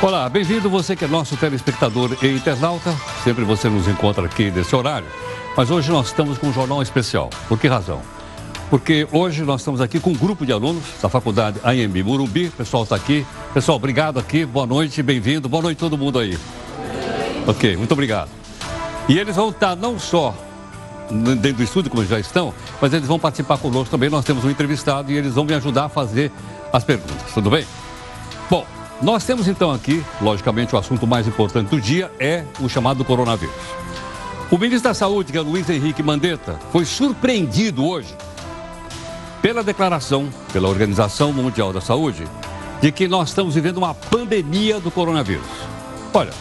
Olá, bem-vindo você que é nosso telespectador e internauta. Sempre você nos encontra aqui nesse horário. Mas hoje nós estamos com um jornal especial. Por que razão? Porque hoje nós estamos aqui com um grupo de alunos da Faculdade AMB Murumbi. O pessoal está aqui. Pessoal, obrigado aqui. Boa noite, bem-vindo. Boa noite todo mundo aí. Ok, muito obrigado. E eles vão estar não só dentro do estúdio, como já estão, mas eles vão participar conosco também. Nós temos um entrevistado e eles vão me ajudar a fazer as perguntas. Tudo bem? Bom, nós temos então aqui, logicamente, o assunto mais importante do dia é o chamado coronavírus. O ministro da Saúde, que é Luiz Henrique Mandetta, foi surpreendido hoje pela declaração pela Organização Mundial da Saúde de que nós estamos vivendo uma pandemia do coronavírus. Olha,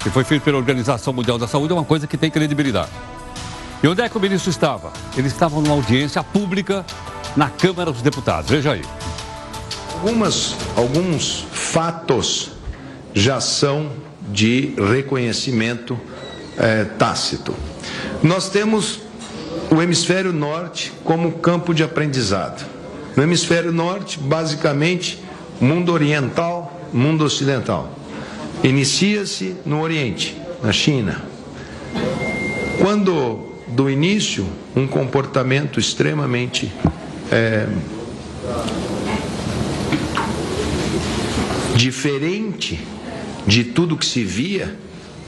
que foi feito pela Organização Mundial da Saúde é uma coisa que tem credibilidade. E onde é que o ministro estava? Ele estava numa audiência pública na Câmara dos Deputados. Veja aí. Algumas, alguns fatos já são de reconhecimento é, tácito. Nós temos o hemisfério norte como campo de aprendizado. No hemisfério norte, basicamente, mundo oriental, mundo ocidental. Inicia-se no Oriente, na China. Quando, do início, um comportamento extremamente é, diferente de tudo que se via,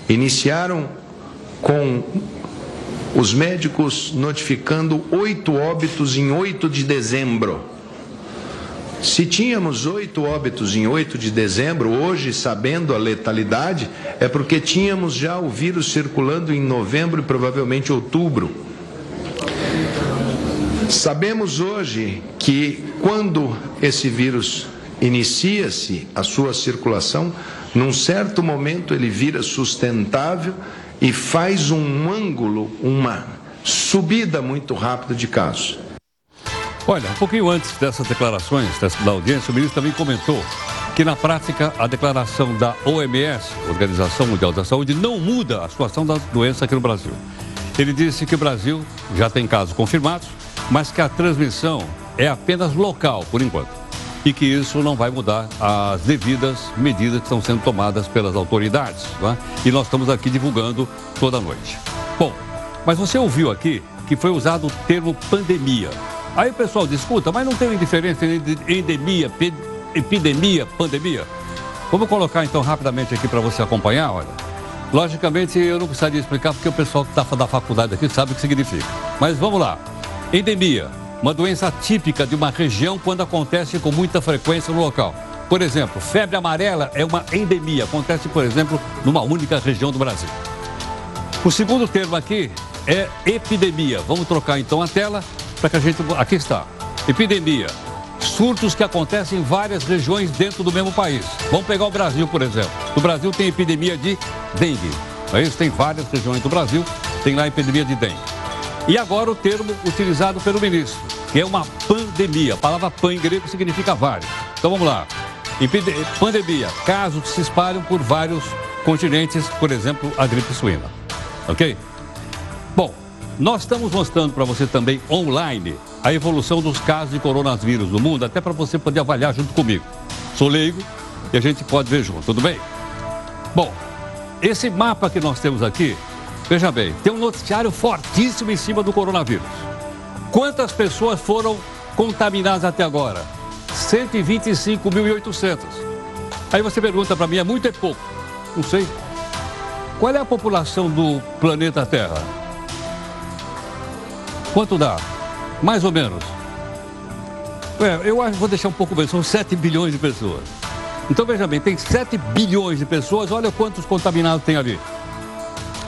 iniciaram com os médicos notificando oito óbitos em 8 de dezembro. Se tínhamos oito óbitos em 8 de dezembro, hoje, sabendo a letalidade, é porque tínhamos já o vírus circulando em novembro e provavelmente outubro. Sabemos hoje que quando esse vírus inicia-se a sua circulação, num certo momento ele vira sustentável e faz um ângulo, uma subida muito rápida de casos. Olha, um pouquinho antes dessas declarações da audiência, o ministro também comentou que na prática a declaração da OMS, Organização Mundial da Saúde, não muda a situação da doença aqui no Brasil. Ele disse que o Brasil já tem casos confirmados, mas que a transmissão é apenas local por enquanto e que isso não vai mudar as devidas medidas que estão sendo tomadas pelas autoridades. É? E nós estamos aqui divulgando toda noite. Bom, mas você ouviu aqui que foi usado o termo pandemia. Aí o pessoal discuta, mas não tem diferença entre endemia, epidemia, pandemia? Vamos colocar então rapidamente aqui para você acompanhar, olha. Logicamente eu não precisaria explicar porque o pessoal que está da faculdade aqui sabe o que significa. Mas vamos lá. Endemia uma doença típica de uma região quando acontece com muita frequência no local. Por exemplo, febre amarela é uma endemia, acontece, por exemplo, numa única região do Brasil. O segundo termo aqui é epidemia. Vamos trocar então a tela para que a gente. Aqui está. Epidemia. Surtos que acontecem em várias regiões dentro do mesmo país. Vamos pegar o Brasil, por exemplo. No Brasil tem epidemia de dengue. Isso? Tem várias regiões do Brasil, tem lá epidemia de dengue. E agora o termo utilizado pelo ministro, que é uma pandemia. A palavra pan em grego significa vários. Então vamos lá. Pandemia, casos que se espalham por vários continentes, por exemplo, a gripe suína. Ok? Bom, nós estamos mostrando para você também online a evolução dos casos de coronavírus no mundo, até para você poder avaliar junto comigo. Sou leigo e a gente pode ver junto, tudo bem? Bom, esse mapa que nós temos aqui Veja bem, tem um noticiário fortíssimo em cima do coronavírus. Quantas pessoas foram contaminadas até agora? 125.800. Aí você pergunta para mim, é muito ou é pouco? Não sei. Qual é a população do planeta Terra? Quanto dá? Mais ou menos. É, eu acho que vou deixar um pouco bem, são 7 bilhões de pessoas. Então veja bem, tem 7 bilhões de pessoas, olha quantos contaminados tem ali.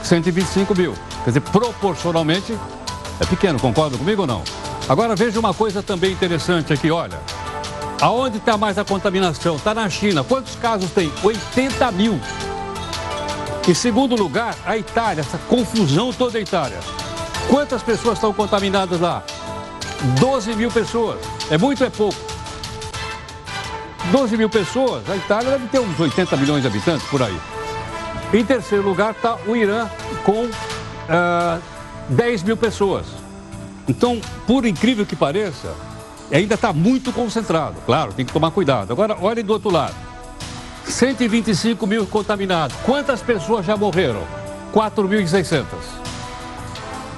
125 mil. Quer dizer, proporcionalmente é pequeno, concorda comigo ou não? Agora veja uma coisa também interessante aqui, olha. Aonde está mais a contaminação? Está na China. Quantos casos tem? 80 mil. Em segundo lugar, a Itália, essa confusão toda a Itália. Quantas pessoas estão contaminadas lá? 12 mil pessoas. É muito ou é pouco? 12 mil pessoas. A Itália deve ter uns 80 milhões de habitantes por aí. Em terceiro lugar está o Irã com uh, ah, 10 mil pessoas. Então, por incrível que pareça, ainda está muito concentrado. Claro, tem que tomar cuidado. Agora, olhem do outro lado. 125 mil contaminados. Quantas pessoas já morreram? 4.600.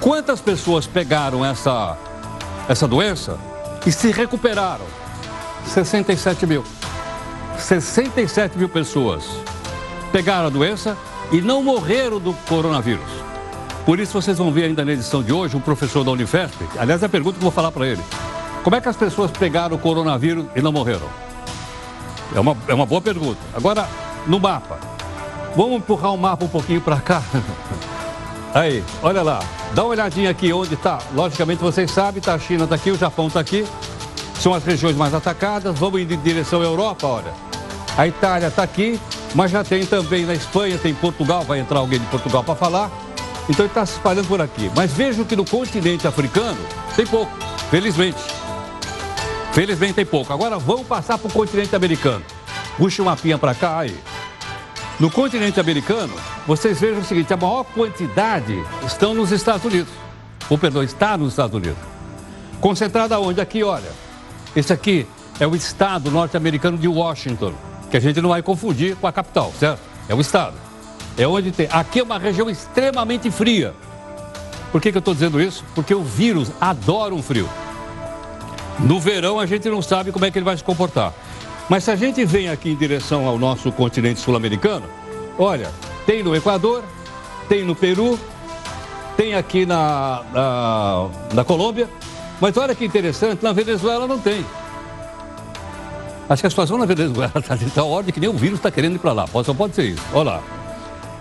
Quantas pessoas pegaram essa, essa doença e se recuperaram? 67 mil. 67 mil pessoas pegaram a doença e não morreram do coronavírus. Por isso vocês vão ver ainda na edição de hoje um professor da Unifesp, aliás é a pergunta que eu vou falar para ele. Como é que as pessoas pegaram o coronavírus e não morreram? É uma, é uma boa pergunta. Agora, no mapa. Vamos empurrar o mapa um pouquinho para cá. Aí, olha lá. Dá uma olhadinha aqui onde está. Logicamente, vocês sabem, tá, a China está aqui, o Japão está aqui. São as regiões mais atacadas. Vamos em direção à Europa, olha. A Itália está aqui, mas já tem também na Espanha, tem Portugal, vai entrar alguém de Portugal para falar. Então ele está se espalhando por aqui. Mas vejam que no continente africano tem pouco, felizmente. Felizmente tem pouco. Agora vamos passar para o continente americano. Puxa uma pinha para cá aí. No continente americano, vocês vejam o seguinte: a maior quantidade estão nos Estados Unidos. Ou, perdão, está nos Estados Unidos. Concentrada onde? Aqui, olha. Esse aqui é o estado norte-americano de Washington, que a gente não vai confundir com a capital, certo? É o estado. É onde tem. Aqui é uma região extremamente fria. Por que, que eu estou dizendo isso? Porque o vírus adora um frio. No verão a gente não sabe como é que ele vai se comportar. Mas se a gente vem aqui em direção ao nosso continente sul-americano, olha, tem no Equador, tem no Peru, tem aqui na, na, na Colômbia, mas olha que interessante, na Venezuela não tem. Acho que a situação na Venezuela está de tal ordem que nem o vírus está querendo ir para lá. Só pode ser isso. Olha lá.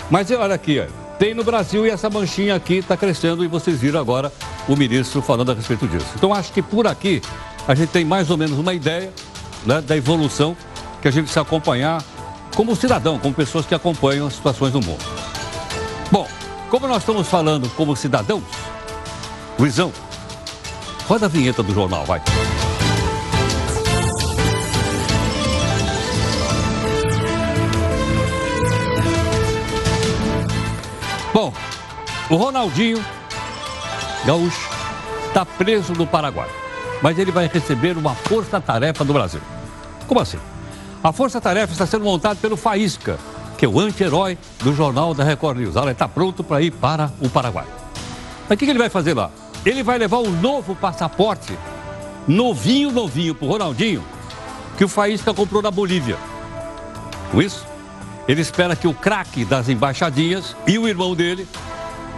Mas olha aqui, ó. tem no Brasil e essa manchinha aqui está crescendo e vocês viram agora o ministro falando a respeito disso. Então acho que por aqui a gente tem mais ou menos uma ideia né, da evolução que a gente precisa acompanhar como cidadão, como pessoas que acompanham as situações do mundo. Bom, como nós estamos falando como cidadãos, Luizão, roda a vinheta do jornal, vai. O Ronaldinho Gaúcho está preso no Paraguai, mas ele vai receber uma força-tarefa do Brasil. Como assim? A força-tarefa está sendo montada pelo Faísca, que é o anti-herói do jornal da Record News. Ela está pronto para ir para o Paraguai. Mas o que ele vai fazer lá? Ele vai levar um novo passaporte, novinho, novinho, para o Ronaldinho, que o Faísca comprou na Bolívia. Com isso, ele espera que o craque das embaixadinhas e o irmão dele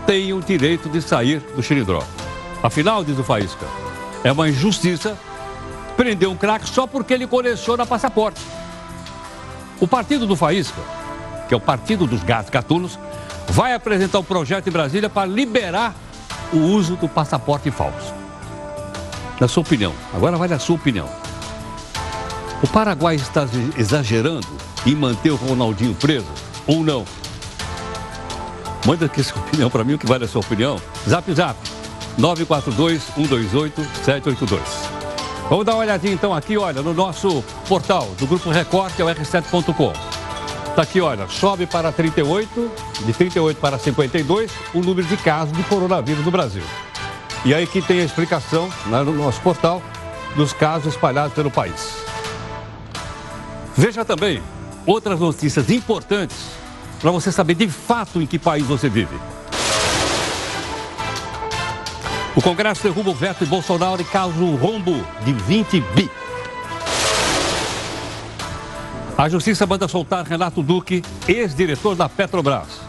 tenham o direito de sair do xilindró. Afinal, diz o Faísca, é uma injustiça prender um craque só porque ele coleciona passaporte. O partido do Faísca, que é o partido dos gatos gatunos, vai apresentar um projeto em Brasília para liberar o uso do passaporte falso. Na sua opinião, agora vai na sua opinião. O Paraguai está exagerando em manter o Ronaldinho preso ou não? Manda aqui sua opinião para mim, o que vale a sua opinião. Zap Zap, 942-128-782. Vamos dar uma olhadinha então aqui, olha, no nosso portal do Grupo Record, que é o R7.com. Está aqui, olha, sobe para 38, de 38 para 52, o número de casos de coronavírus no Brasil. E aí que tem a explicação né, no nosso portal dos casos espalhados pelo país. Veja também outras notícias importantes para você saber de fato em que país você vive. O Congresso derruba o veto de Bolsonaro e causa um rombo de 20 bi. A Justiça manda soltar Renato Duque, ex-diretor da Petrobras.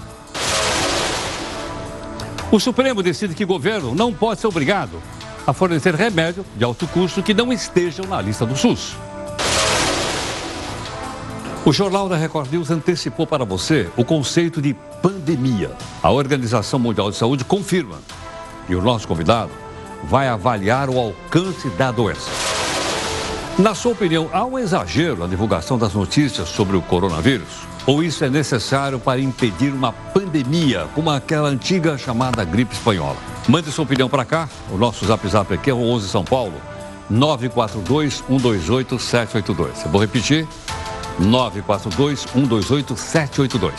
O Supremo decide que o governo não pode ser obrigado a fornecer remédio de alto custo que não estejam na lista do SUS. O Jornal da Record News antecipou para você o conceito de pandemia. A Organização Mundial de Saúde confirma. E o nosso convidado vai avaliar o alcance da doença. Na sua opinião, há um exagero na divulgação das notícias sobre o coronavírus? Ou isso é necessário para impedir uma pandemia, como aquela antiga chamada gripe espanhola? Mande sua opinião para cá. O nosso zap zap aqui é o 11 São Paulo, 942 128 782. Eu vou repetir, 942-128-782.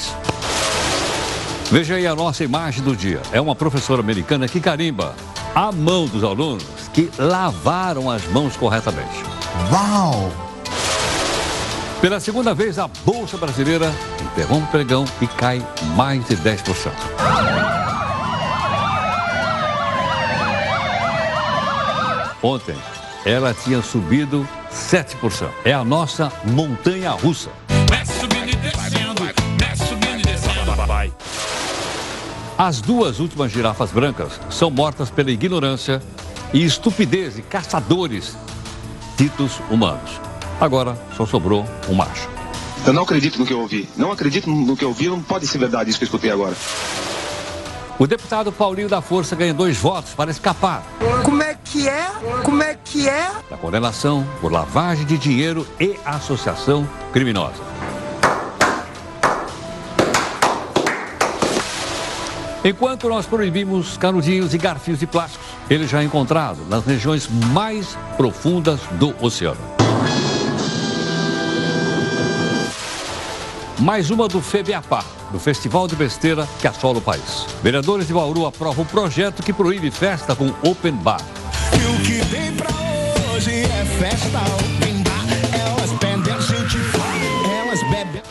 Veja aí a nossa imagem do dia. É uma professora americana que carimba a mão dos alunos que lavaram as mãos corretamente. Uau! Pela segunda vez, a Bolsa Brasileira interrompe o pregão e cai mais de 10%. Ontem, ela tinha subido 7%. É a nossa montanha russa. As duas últimas girafas brancas são mortas pela ignorância e estupidez de caçadores ditos humanos. Agora só sobrou um macho. Eu não acredito no que eu ouvi. Não acredito no que eu ouvi. Não pode ser verdade isso que eu escutei agora. O deputado Paulinho da Força ganha dois votos para escapar. Como é que é? Como é que é? Da condenação por lavagem de dinheiro e associação criminosa. Enquanto nós proibimos canudinhos e garfinhos de plásticos, ele já é encontrado nas regiões mais profundas do oceano. Mais uma do FEBEAPA, do Festival de Besteira que assola o país. Vereadores de Bauru aprovam um projeto que proíbe festa com open bar. E o que tem pra hoje é festa open bar. Elas pendem, a gente vai, elas bebem.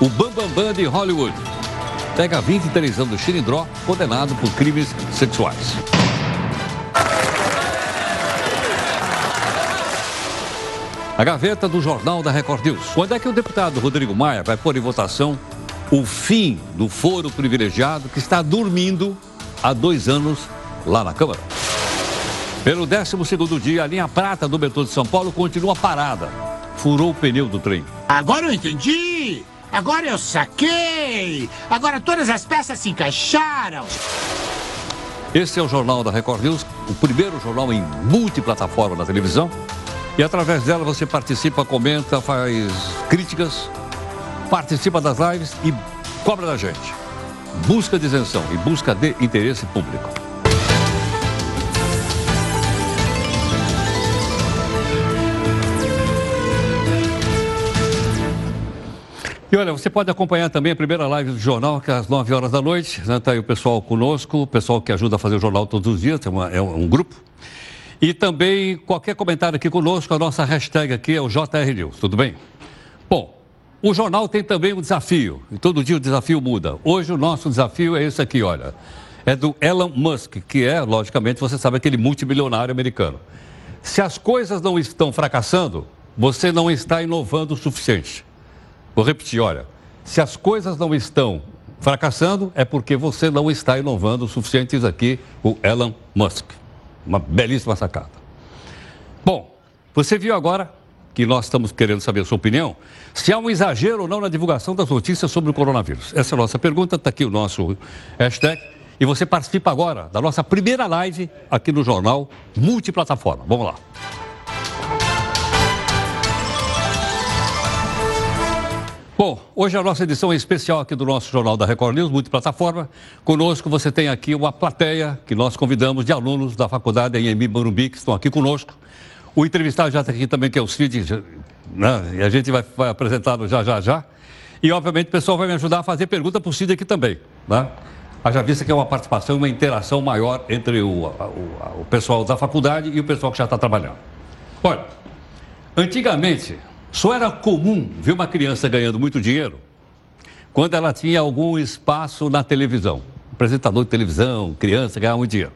O Bambambam Bam Bam de Hollywood pega 23 anos do Xilindró, condenado por crimes sexuais. A gaveta do Jornal da Record News. Quando é que o deputado Rodrigo Maia vai pôr em votação o fim do foro privilegiado que está dormindo há dois anos lá na Câmara? Pelo 12 dia, a linha prata do metrô de São Paulo continua parada. Furou o pneu do trem. Agora eu entendi! Agora eu saquei! Agora todas as peças se encaixaram! Esse é o Jornal da Record News, o primeiro jornal em multiplataforma na televisão. E através dela você participa, comenta, faz críticas, participa das lives e cobra da gente. Busca de isenção e busca de interesse público. E olha, você pode acompanhar também a primeira live do jornal, que é às 9 horas da noite. Está né? aí o pessoal conosco, o pessoal que ajuda a fazer o jornal todos os dias, é, uma, é um grupo. E também qualquer comentário aqui conosco, a nossa hashtag aqui é o JR News, tudo bem? Bom, o jornal tem também um desafio, e todo dia o desafio muda. Hoje o nosso desafio é esse aqui, olha. É do Elon Musk, que é, logicamente, você sabe, aquele multimilionário americano. Se as coisas não estão fracassando, você não está inovando o suficiente. Vou repetir, olha. Se as coisas não estão fracassando, é porque você não está inovando o suficiente. Diz aqui o Elon Musk. Uma belíssima sacada. Bom, você viu agora que nós estamos querendo saber a sua opinião, se há um exagero ou não na divulgação das notícias sobre o coronavírus. Essa é a nossa pergunta, está aqui o nosso hashtag. E você participa agora da nossa primeira live aqui no jornal Multiplataforma. Vamos lá. Bom, hoje é a nossa edição especial aqui do nosso Jornal da Record News, multiplataforma. Conosco você tem aqui uma plateia que nós convidamos de alunos da faculdade em Morumbi, que estão aqui conosco. O entrevistado já está aqui também, que é o Cid, né? e a gente vai, vai apresentá-lo já, já, já. E, obviamente, o pessoal vai me ajudar a fazer pergunta para o Cid aqui também. Né? Haja vista que é uma participação, uma interação maior entre o, o, o pessoal da faculdade e o pessoal que já está trabalhando. Olha, antigamente, só era comum ver uma criança ganhando muito dinheiro quando ela tinha algum espaço na televisão. Apresentador de televisão, criança ganhava muito dinheiro.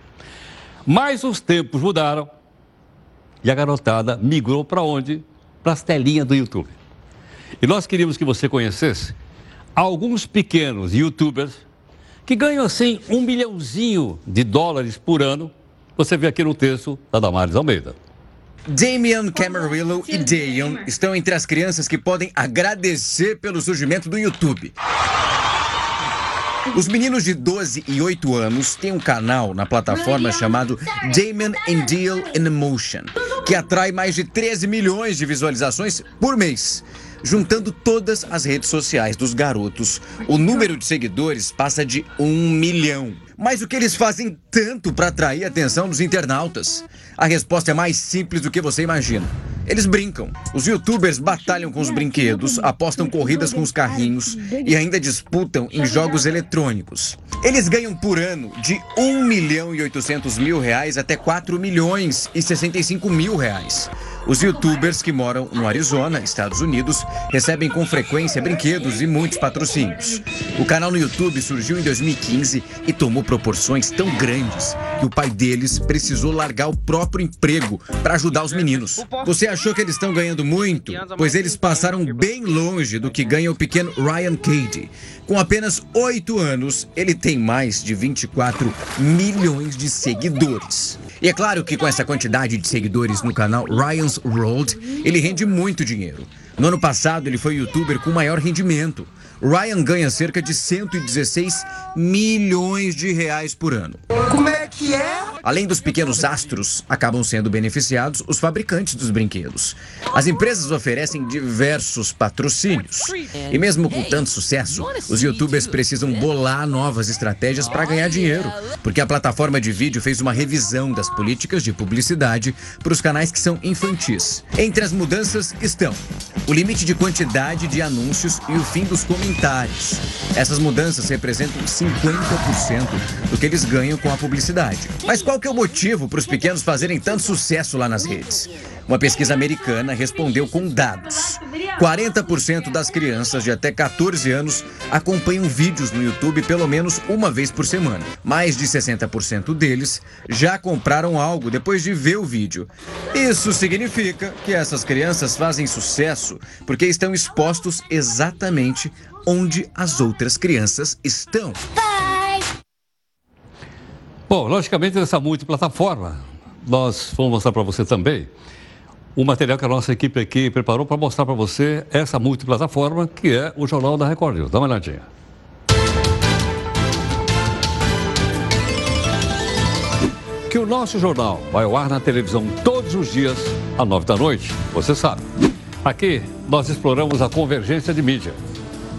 Mas os tempos mudaram e a garotada migrou para onde? Para as telinhas do YouTube. E nós queríamos que você conhecesse alguns pequenos youtubers que ganham assim um milhãozinho de dólares por ano. Você vê aqui no texto da Damares Almeida. Damian Camarillo e Dayon estão entre as crianças que podem agradecer pelo surgimento do YouTube. Os meninos de 12 e 8 anos têm um canal na plataforma chamado Damien and Deal in Emotion, que atrai mais de 13 milhões de visualizações por mês. Juntando todas as redes sociais dos garotos, o número de seguidores passa de um milhão. Mas o que eles fazem tanto para atrair a atenção dos internautas? A resposta é mais simples do que você imagina. Eles brincam. Os youtubers batalham com os brinquedos, apostam corridas com os carrinhos e ainda disputam em jogos eletrônicos. Eles ganham por ano de 1 milhão e 800 mil reais até 4 milhões e 65 mil reais. Os youtubers que moram no Arizona, Estados Unidos, recebem com frequência brinquedos e muitos patrocínios. O canal no YouTube surgiu em 2015 e tomou proporções tão grandes que o pai deles precisou largar o próprio emprego para ajudar os meninos. Você achou que eles estão ganhando muito? Pois eles passaram bem longe do que ganha o pequeno Ryan Cady. Com apenas 8 anos, ele tem mais de 24 milhões de seguidores. E é claro que com essa quantidade de seguidores no canal Ryan's World, ele rende muito dinheiro. No ano passado, ele foi o youtuber com maior rendimento. Ryan ganha cerca de 116 milhões de reais por ano. Como é que é? Além dos pequenos astros, acabam sendo beneficiados os fabricantes dos brinquedos. As empresas oferecem diversos patrocínios. E mesmo com tanto sucesso, os youtubers precisam bolar novas estratégias para ganhar dinheiro, porque a plataforma de vídeo fez uma revisão das políticas de publicidade para os canais que são infantis. Entre as mudanças estão o limite de quantidade de anúncios e o fim dos comentários. Essas mudanças representam 50% do que eles ganham com a publicidade. Mas qual que é o motivo para os pequenos fazerem tanto sucesso lá nas redes? Uma pesquisa americana respondeu com dados. 40% das crianças de até 14 anos acompanham vídeos no YouTube pelo menos uma vez por semana. Mais de 60% deles já compraram algo depois de ver o vídeo. Isso significa que essas crianças fazem sucesso porque estão expostos exatamente onde as outras crianças estão. Bom, logicamente nessa multiplataforma, nós vamos mostrar para você também o material que a nossa equipe aqui preparou para mostrar para você essa multiplataforma que é o Jornal da Record News. Dá uma olhadinha. Que o nosso jornal vai ao ar na televisão todos os dias, às nove da noite, você sabe. Aqui nós exploramos a convergência de mídia,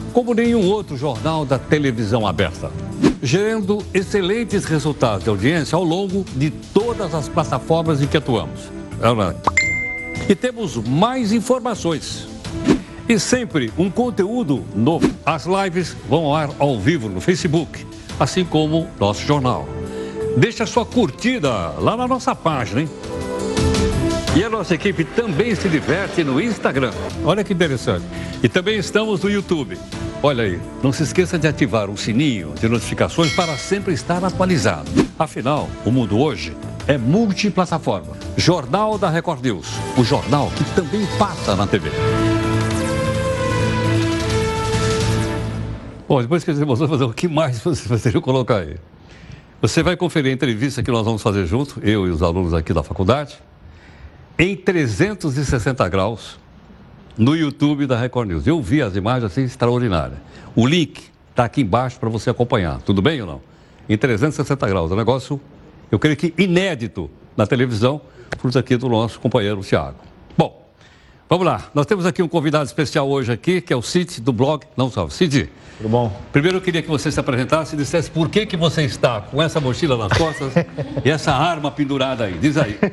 como nenhum outro jornal da televisão aberta, gerando excelentes resultados de audiência ao longo de todas as plataformas em que atuamos. E temos mais informações. E sempre um conteúdo novo. As lives vão ao ar ao vivo no Facebook, assim como nosso jornal. Deixa sua curtida lá na nossa página, hein? E a nossa equipe também se diverte no Instagram. Olha que interessante. E também estamos no YouTube. Olha aí, não se esqueça de ativar o sininho de notificações para sempre estar atualizado. Afinal, o mundo hoje é multiplataforma. Jornal da Record News, o jornal que também passa na TV. Bom, depois que a gente mostrou fazer o que mais você poderia colocar aí? Você vai conferir a entrevista que nós vamos fazer junto, eu e os alunos aqui da faculdade, em 360 graus no YouTube da Record News. Eu vi as imagens assim extraordinárias. O link está aqui embaixo para você acompanhar. Tudo bem ou não? Em 360 graus. É um negócio, eu creio que inédito na televisão, fruto aqui do nosso companheiro Tiago. Vamos lá. Nós temos aqui um convidado especial hoje aqui, que é o Cid, do blog Não Salve. Cid, Tudo bom? primeiro eu queria que você se apresentasse e dissesse por que, que você está com essa mochila nas costas e essa arma pendurada aí. Diz aí.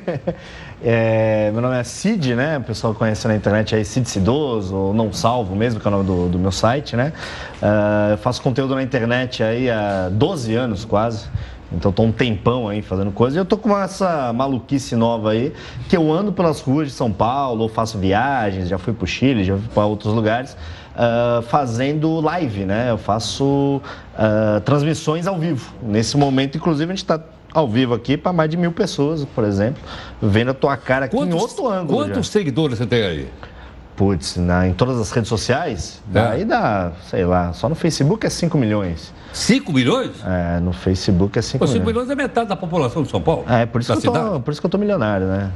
É, meu nome é Cid, né? O pessoal conhece na internet aí Cid Cidoso, ou Não Salvo mesmo, que é o nome do, do meu site, né? Ah, eu faço conteúdo na internet aí há 12 anos quase. Então tô um tempão aí fazendo coisa. E eu tô com essa maluquice nova aí, que eu ando pelas ruas de São Paulo, ou faço viagens, já fui pro Chile, já fui para outros lugares, ah, fazendo live, né? Eu faço ah, transmissões ao vivo. Nesse momento, inclusive, a gente está ao vivo aqui para mais de mil pessoas, por exemplo, vendo a tua cara aqui em outro ângulo. já. quantos seguidores você tem aí? Putz, na- em todas as redes sociais, É. daí dá, sei lá, só no Facebook é 5 milhões. 5 milhões? É, no Facebook é 5 Pô, 5 milhões. milhões é metade da população de São Paulo. É, por isso, que eu tô, por isso que eu tô milionário, né?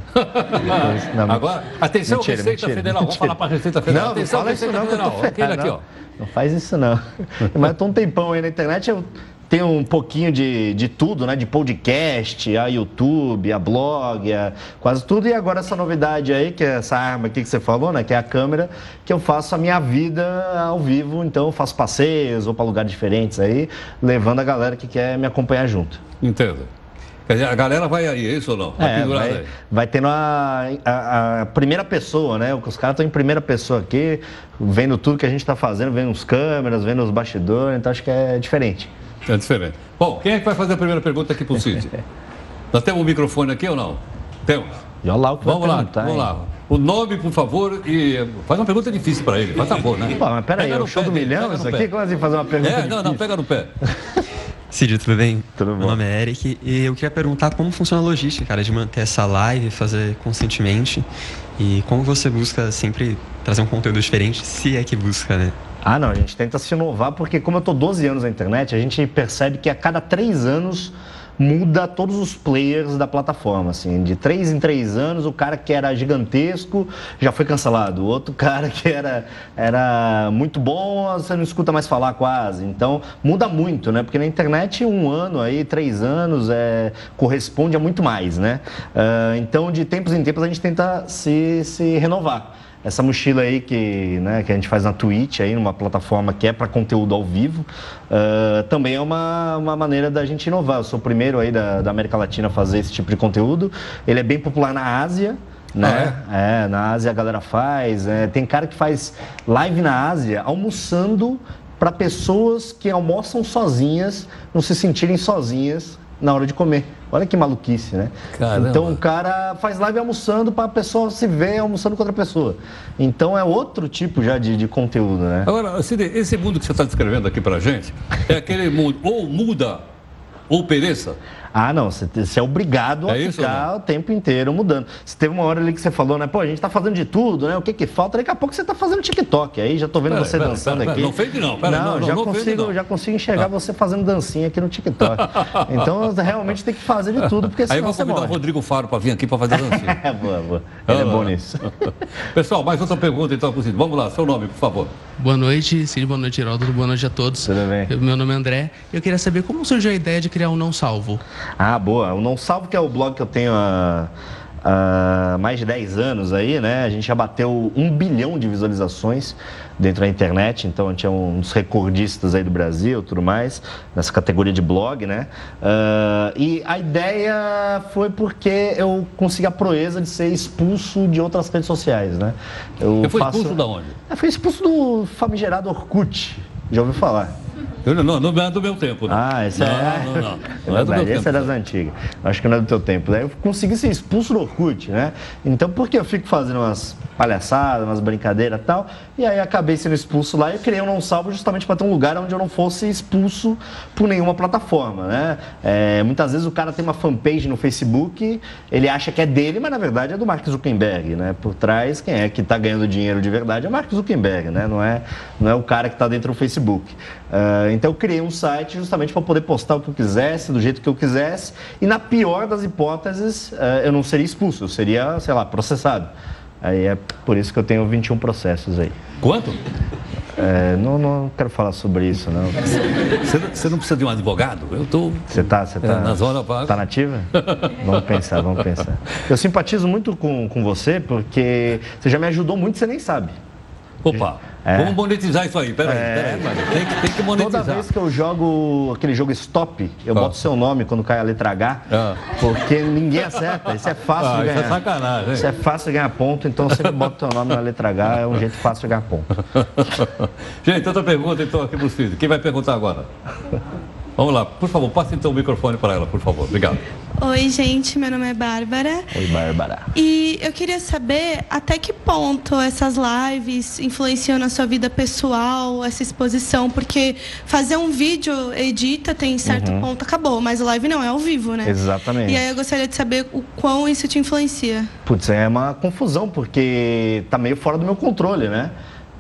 Não, Agora, atenção, mentira, Receita mentira, Federal. Vamos mentira. falar para a Receita Federal. Não, não atenção, fala isso Receita não, que eu tô Federal. Aquele ferrado, aqui, não. ó. Não faz isso não. Mas tô um tempão aí na internet, eu tem um pouquinho de, de tudo, né? De podcast, a YouTube, a blog, a, quase tudo. E agora essa novidade aí, que é essa arma aqui que você falou, né? Que é a câmera, que eu faço a minha vida ao vivo. Então eu faço passeios, vou para lugares diferentes aí, levando a galera que quer me acompanhar junto. Entendo. Quer dizer, a galera vai aí, é isso ou não? Vai É, vai, aí. vai tendo a, a- a primeira pessoa, né? Os caras estão em primeira pessoa aqui, vendo tudo que a gente está fazendo, vendo os câmeras, vendo os bastidores, então acho que é diferente. É diferente. Bom, quem é que vai fazer a primeira pergunta aqui pro Cid? Nós temos um microfone aqui ou não? Temos. E olha lá o que Vamos lá, perguntar, vamos lá. O nome, por favor, e faz uma pergunta difícil para ele. Faz favor, né? Pô, mas peraí, Pega é o show pé do milhão isso aqui? Como assim fazer uma pergunta É, não, não, difícil? pega no pé. Cid, tudo bem? Tudo Meu bom. nome é Eric e eu queria perguntar como funciona a logística, cara, de manter essa live, fazer constantemente e como você busca sempre trazer um conteúdo diferente, se é que busca, né? Ah, não, a gente tenta se inovar porque, como eu tô 12 anos na internet, a gente percebe que a cada três anos muda todos os players da plataforma. Assim, de três em três anos, o cara que era gigantesco já foi cancelado. O outro cara que era, era muito bom, você não escuta mais falar quase. Então, muda muito, né? Porque na internet, um ano aí, três anos, é, corresponde a muito mais, né? Ah, então, de tempos em tempos, a gente tenta se, se renovar. Essa mochila aí que, né, que a gente faz na Twitch, aí, numa plataforma que é para conteúdo ao vivo, ah, também é uma, uma maneira da gente inovar. Eu sou o primeiro aí da, da América Latina a fazer esse tipo de conteúdo. Ele é bem popular na Ásia. Né? é? na Ásia a galera faz. é, tem cara que faz live na Ásia almoçando para pessoas que almoçam sozinhas, não se sentirem sozinhas na hora de comer. Olha que maluquice, né? Caramba. Então o cara faz live almoçando para a pessoa se ver almoçando com outra pessoa. Então é outro tipo já de, de conteúdo, né? Agora, Cid, esse mundo que você está descrevendo aqui pra gente é aquele mundo ou muda ou pereça. Ah, não, você, você é obrigado a É isso ficar o tempo inteiro mudando. Se teve uma hora ali que você falou, né? Pô, a gente tá fazendo de tudo, né? O que que falta? Daqui a pouco você tá fazendo TikTok. Aí já tô vendo Pera, você pera, dançando pera, aqui. não fake não, pera, não, não, já não consigo, não. Ah. já consigo enxergar você fazendo dancinha aqui no TikTok. então realmente tem que fazer de tudo, porque Aí eu senão vou você convidar o. Rodrigo Faro para vir aqui para fazer dancinha. É, boa, boa. Ele é bom nisso. Pessoal, mais outra pergunta então, Cid. Vamos lá, seu nome, por favor. Boa noite, Cid, boa noite, Geraldo, boa noite a todos. Tudo bem? Eu- Meu nome é André. Eu queria saber como surgiu a ideia de criar um Não Salvo. Ah, boa. O Não Salvo, que é o blog que eu tenho há, há mais de 10 anos aí, né? A gente já bateu um bilhão de visualizações dentro da internet, então a gente é um dos recordistas aí do Brasil tudo mais, nessa categoria de blog, né? Ah, e a ideia foi porque eu consegui a proeza de ser expulso de outras redes sociais, né? Eu Você foi faço- expulso da onde? Eu fui expulso do famigerado Orkut. Já ouviu falar? Eu, não, não é do meu tempo, né? Ah, esse não, é. Não, não, não. É do meu esse tempo. é das antigas. Acho que não é do teu tempo. Daí eu consegui ser expulso do Orkut, né? Então, por que eu fico fazendo umas palhaçadas, umas brincadeiras e tal? E aí acabei sendo expulso lá e criei um não salvo justamente para ter um lugar onde eu não fosse expulso por nenhuma plataforma, né? É, muitas vezes o cara tem uma fanpage no Facebook, ele acha que é dele, mas na verdade é do Mark Zuckerberg, né? Por trás, quem é que está ganhando dinheiro de verdade é o Mark Zuckerberg, né? Não é, não é o cara que está dentro do Facebook. Ah, então eu criei um site justamente para poder postar o que eu quisesse, do jeito que eu quisesse, e na pior das hipóteses, ah, eu não seria expulso, eu seria, sei lá, processado. Aí é por isso que eu tenho 21 processos aí. Quanto? É, não, não quero falar sobre isso, não. Você, você não precisa de um advogado? Eu tô. Você tá, você tá, É, nas horas vagas. tá nativa? Vamos pensar, vamos pensar. Eu simpatizo muito com, com você porque você já me ajudou muito, você nem sabe. Opa, É. vamos monetizar isso aí. Peraí, É, peraí. Tem que, tem que Toda monetizar. vez que eu jogo aquele jogo Stop, eu Ah. boto seu nome quando cai a letra H, Ah. porque ninguém acerta. Isso é fácil Ah, de isso é ganhar. sacanagem? Isso é fácil de ganhar ponto, então sempre boto teu nome na letra H, é um jeito fácil de ganhar ponto. Gente, outra pergunta então aqui pro Cid. Quem vai perguntar agora? Vamos lá, por favor, passe então o microfone para ela, por favor. Obrigado. Oi, gente, meu nome é Bárbara. Oi, Bárbara. E eu queria saber até que ponto essas lives influenciam na sua vida pessoal, essa exposição, porque fazer um vídeo edita, tem certo Uhum. ponto, acabou, mas o live não, é ao vivo, né? Exatamente. E aí eu gostaria de saber o quão isso te influencia. Putz, é uma confusão, porque tá meio fora do meu controle, né?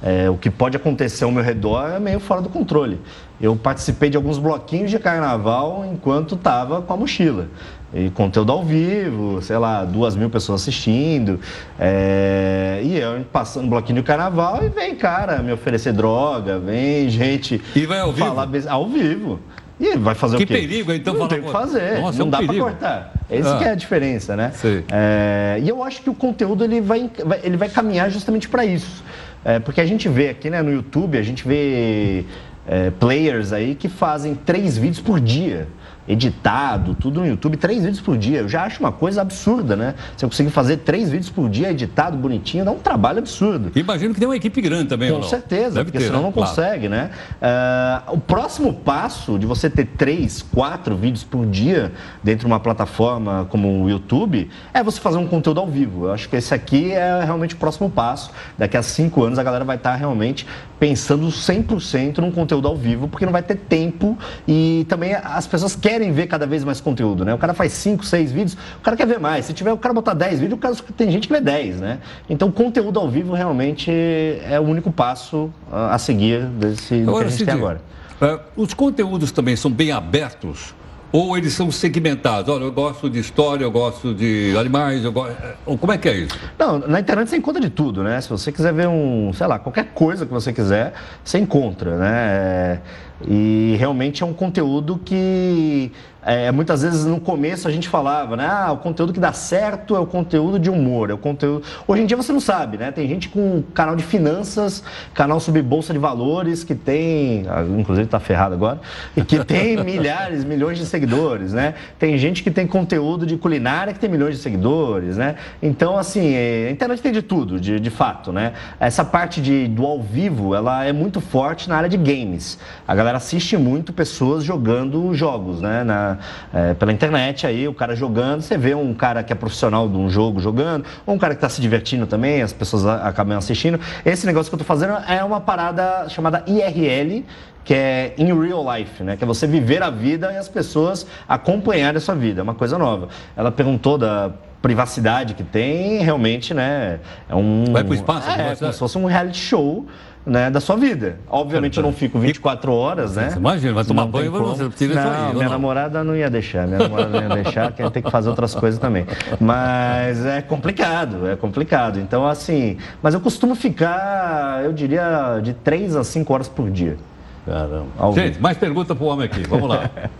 É, o que pode acontecer ao meu redor é meio fora do controle. Eu participei de alguns bloquinhos de carnaval enquanto estava com a mochila. E conteúdo ao vivo, sei lá, duas mil pessoas assistindo. é, e eu passando bloquinho de carnaval e vem cara me oferecer droga, vem gente E vai ao vivo? falar bes- ao vivo. E vai fazer Que o quê? perigo, então, Não tem o que fazer. Nossa, é não um dá pra cortar. Essa Ah. que é a diferença, né? É, e eu acho que o conteúdo ele vai, vai- ele vai caminhar justamente para isso. É, porque a gente vê aqui né, no YouTube, a gente vê é, players aí que fazem três vídeos por dia. Editado, tudo no YouTube, três vídeos por dia. Eu já acho uma coisa absurda, né? Eu conseguir fazer três vídeos por dia, editado, bonitinho, dá um trabalho absurdo. Imagino que tem uma equipe grande também, Com certeza, Deve porque ter, senão né? não Claro. consegue, né? Ah, o próximo passo de você ter três, quatro vídeos por dia dentro de uma plataforma como o YouTube é você fazer um conteúdo ao vivo. Eu acho que esse aqui é realmente o próximo passo. Daqui a cinco anos a galera vai estar realmente pensando 100% num conteúdo ao vivo, porque não vai ter tempo e também as pessoas querem ver cada vez mais conteúdo, né? O cara faz cinco, seis vídeos, o cara quer ver mais. Se tiver o cara botar 10 vídeos, o cara, tem gente que vê 10, né? Então, o conteúdo ao vivo realmente é o único passo a seguir desse, do que a gente Cid, tem agora. é, os conteúdos também são bem abertos? Ou eles são segmentados? Olha, eu gosto de história, eu gosto de animais, eu gosto... Ou como é que é isso? Não, na internet você encontra de tudo, né? Se você quiser ver um, sei lá, qualquer coisa que você quiser, você encontra, né? E realmente é um conteúdo que é, muitas vezes no começo a gente falava, né? Ah, o conteúdo que dá certo é o conteúdo de humor, é o conteúdo. Hoje em dia você não sabe, né? Tem gente com canal de finanças, canal sobre bolsa de valores, que tem. ah, Inclusive tá ferrado agora, e que tem milhares, milhões de seguidores, né? Tem gente que tem conteúdo de culinária que tem milhões de seguidores, né? Então, assim, é, a internet tem de tudo, de, de fato, né? Essa parte de, do ao vivo, ela é muito forte na área de games. A galera assiste muito pessoas jogando jogos, né? Na, é, pela internet aí, o cara jogando, você vê um cara que é profissional de um jogo jogando, ou um cara que está se divertindo também, as pessoas acabam assistindo. Esse negócio que eu tô fazendo é uma parada chamada IRL, que é in real life, né? Que é você viver a vida e as pessoas acompanharem a sua vida. É uma coisa nova. Ela perguntou da privacidade que tem, realmente, né? É um. Vai pro espaço, É, privacidade? como se fosse um reality show. Né, da sua vida. Obviamente eu não fico 24 horas, né? Você imagina, vai tomar Não banho, como. você isso não, ou minha não? namorada não ia deixar, minha namorada não ia deixar, que tem que fazer outras coisas também. Mas é complicado, é complicado. Então, assim, mas eu costumo ficar, eu diria, de 3 a 5 horas por dia. Caramba. Gente, mais pergunta pro homem aqui. Vamos lá.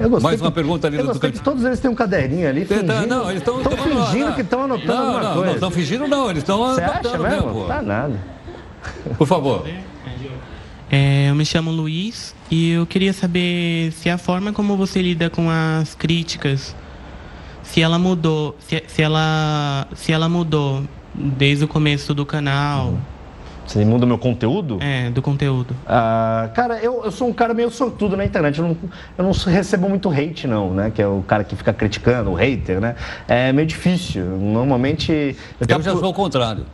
Eu gostei Mais uma que- pergunta ali eu do gostei que todos eles têm um caderninho ali, Tá, fingindo, não, eles estão tão fingindo que estão anotando não, alguma não, coisa. Não, estão fingindo não, eles estão anotando acha mesmo? pô. Tá nada. Por favor. É, eu me chamo Luiz e eu queria saber se a forma como você lida com as críticas, se ela mudou, se, se ela, se ela mudou desde o começo do canal, Você muda o meu conteúdo? é, do conteúdo. Ah, cara, eu, eu sou um cara meio sortudo na internet. Eu não, eu não recebo muito hate, não, né? Que é o cara que fica criticando, o hater, né? É meio difícil. Normalmente. Eu tenho já a- sou o contrário.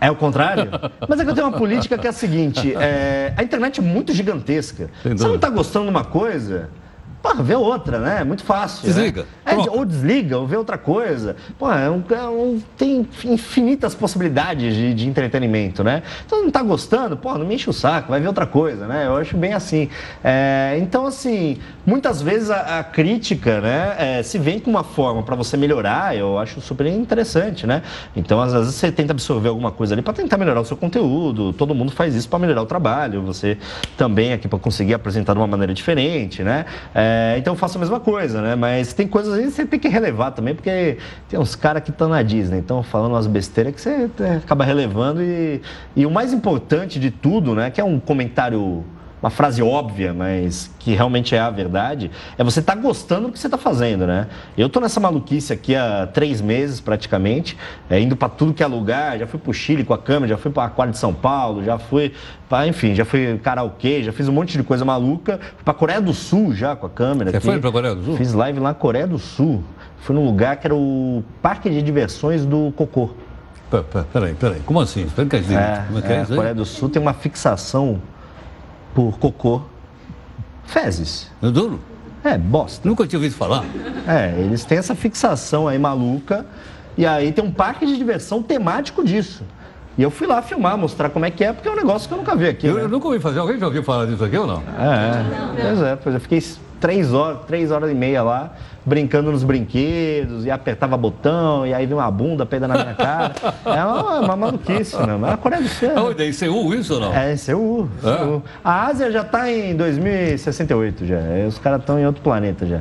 É o contrário? Mas é que eu tenho uma política que é a seguinte: é, a internet é muito gigantesca. Você não dúvida. tá gostando de uma coisa? Porra, vê outra, né? É muito fácil. Desliga, Né? É, ou desliga, ou vê outra coisa. Pô, é um- é um- tem infinitas possibilidades de, de entretenimento, né? Então não tá gostando, pô, não me enche o saco, vai ver outra coisa, né? Eu acho bem assim. É, então, assim, muitas vezes a, a crítica, né, é, se vem com uma forma para você melhorar, eu acho super interessante, né? Então, às vezes você tenta absorver alguma coisa ali para tentar melhorar o seu conteúdo. Todo mundo faz isso para melhorar o trabalho. Você também aqui para conseguir apresentar de uma maneira diferente, né? É, então eu faço a mesma coisa, né? Mas tem coisas aí que você tem que relevar também, porque tem uns caras que estão na Disney, então falando umas besteiras que você é, acaba relevando e, e o mais importante de tudo, né? Que é um comentário uma frase óbvia, mas que realmente é a verdade, é você estar gostando do que você está fazendo, né? Eu tô nessa maluquice aqui há três meses praticamente, é, indo para tudo que é lugar, já fui pro Chile com a câmera, já fui para Aquário de São Paulo, já fui, pra, enfim, já fui karaokê, já fiz um monte de coisa maluca, fui pra Coreia do Sul já com a câmera. Você aqui. foi pra Coreia do Sul? Fiz live lá na Coreia do Sul. Fui num lugar que era o Parque de Diversões do Cocô. Pera- pera- Peraí, peraí. Como assim? Explica direito. É, Como é que é é, a isso aí? Coreia do Sul tem uma fixação por cocô. Fezes. Eu duro? É, bosta. Nunca tinha ouvido falar. É, eles têm essa fixação aí maluca. E aí tem um parque de diversão temático disso. E eu fui lá filmar, mostrar como é que é, porque é um negócio que eu nunca vi aqui. Eu, né? eu nunca ouvi fazer. Alguém já ouviu falar disso aqui ou não? É, pois é, pois eu fiquei três horas, três horas e meia lá, brincando nos brinquedos, e apertava botão, e aí vinha uma bunda peida na minha cara. É uma, uma maluquice, não. Mas a Coreia do Sul. Aonde? É em Seul isso ou não? É, em Seul. É? A Ásia já está em 2068 já. Os caras estão em outro planeta já.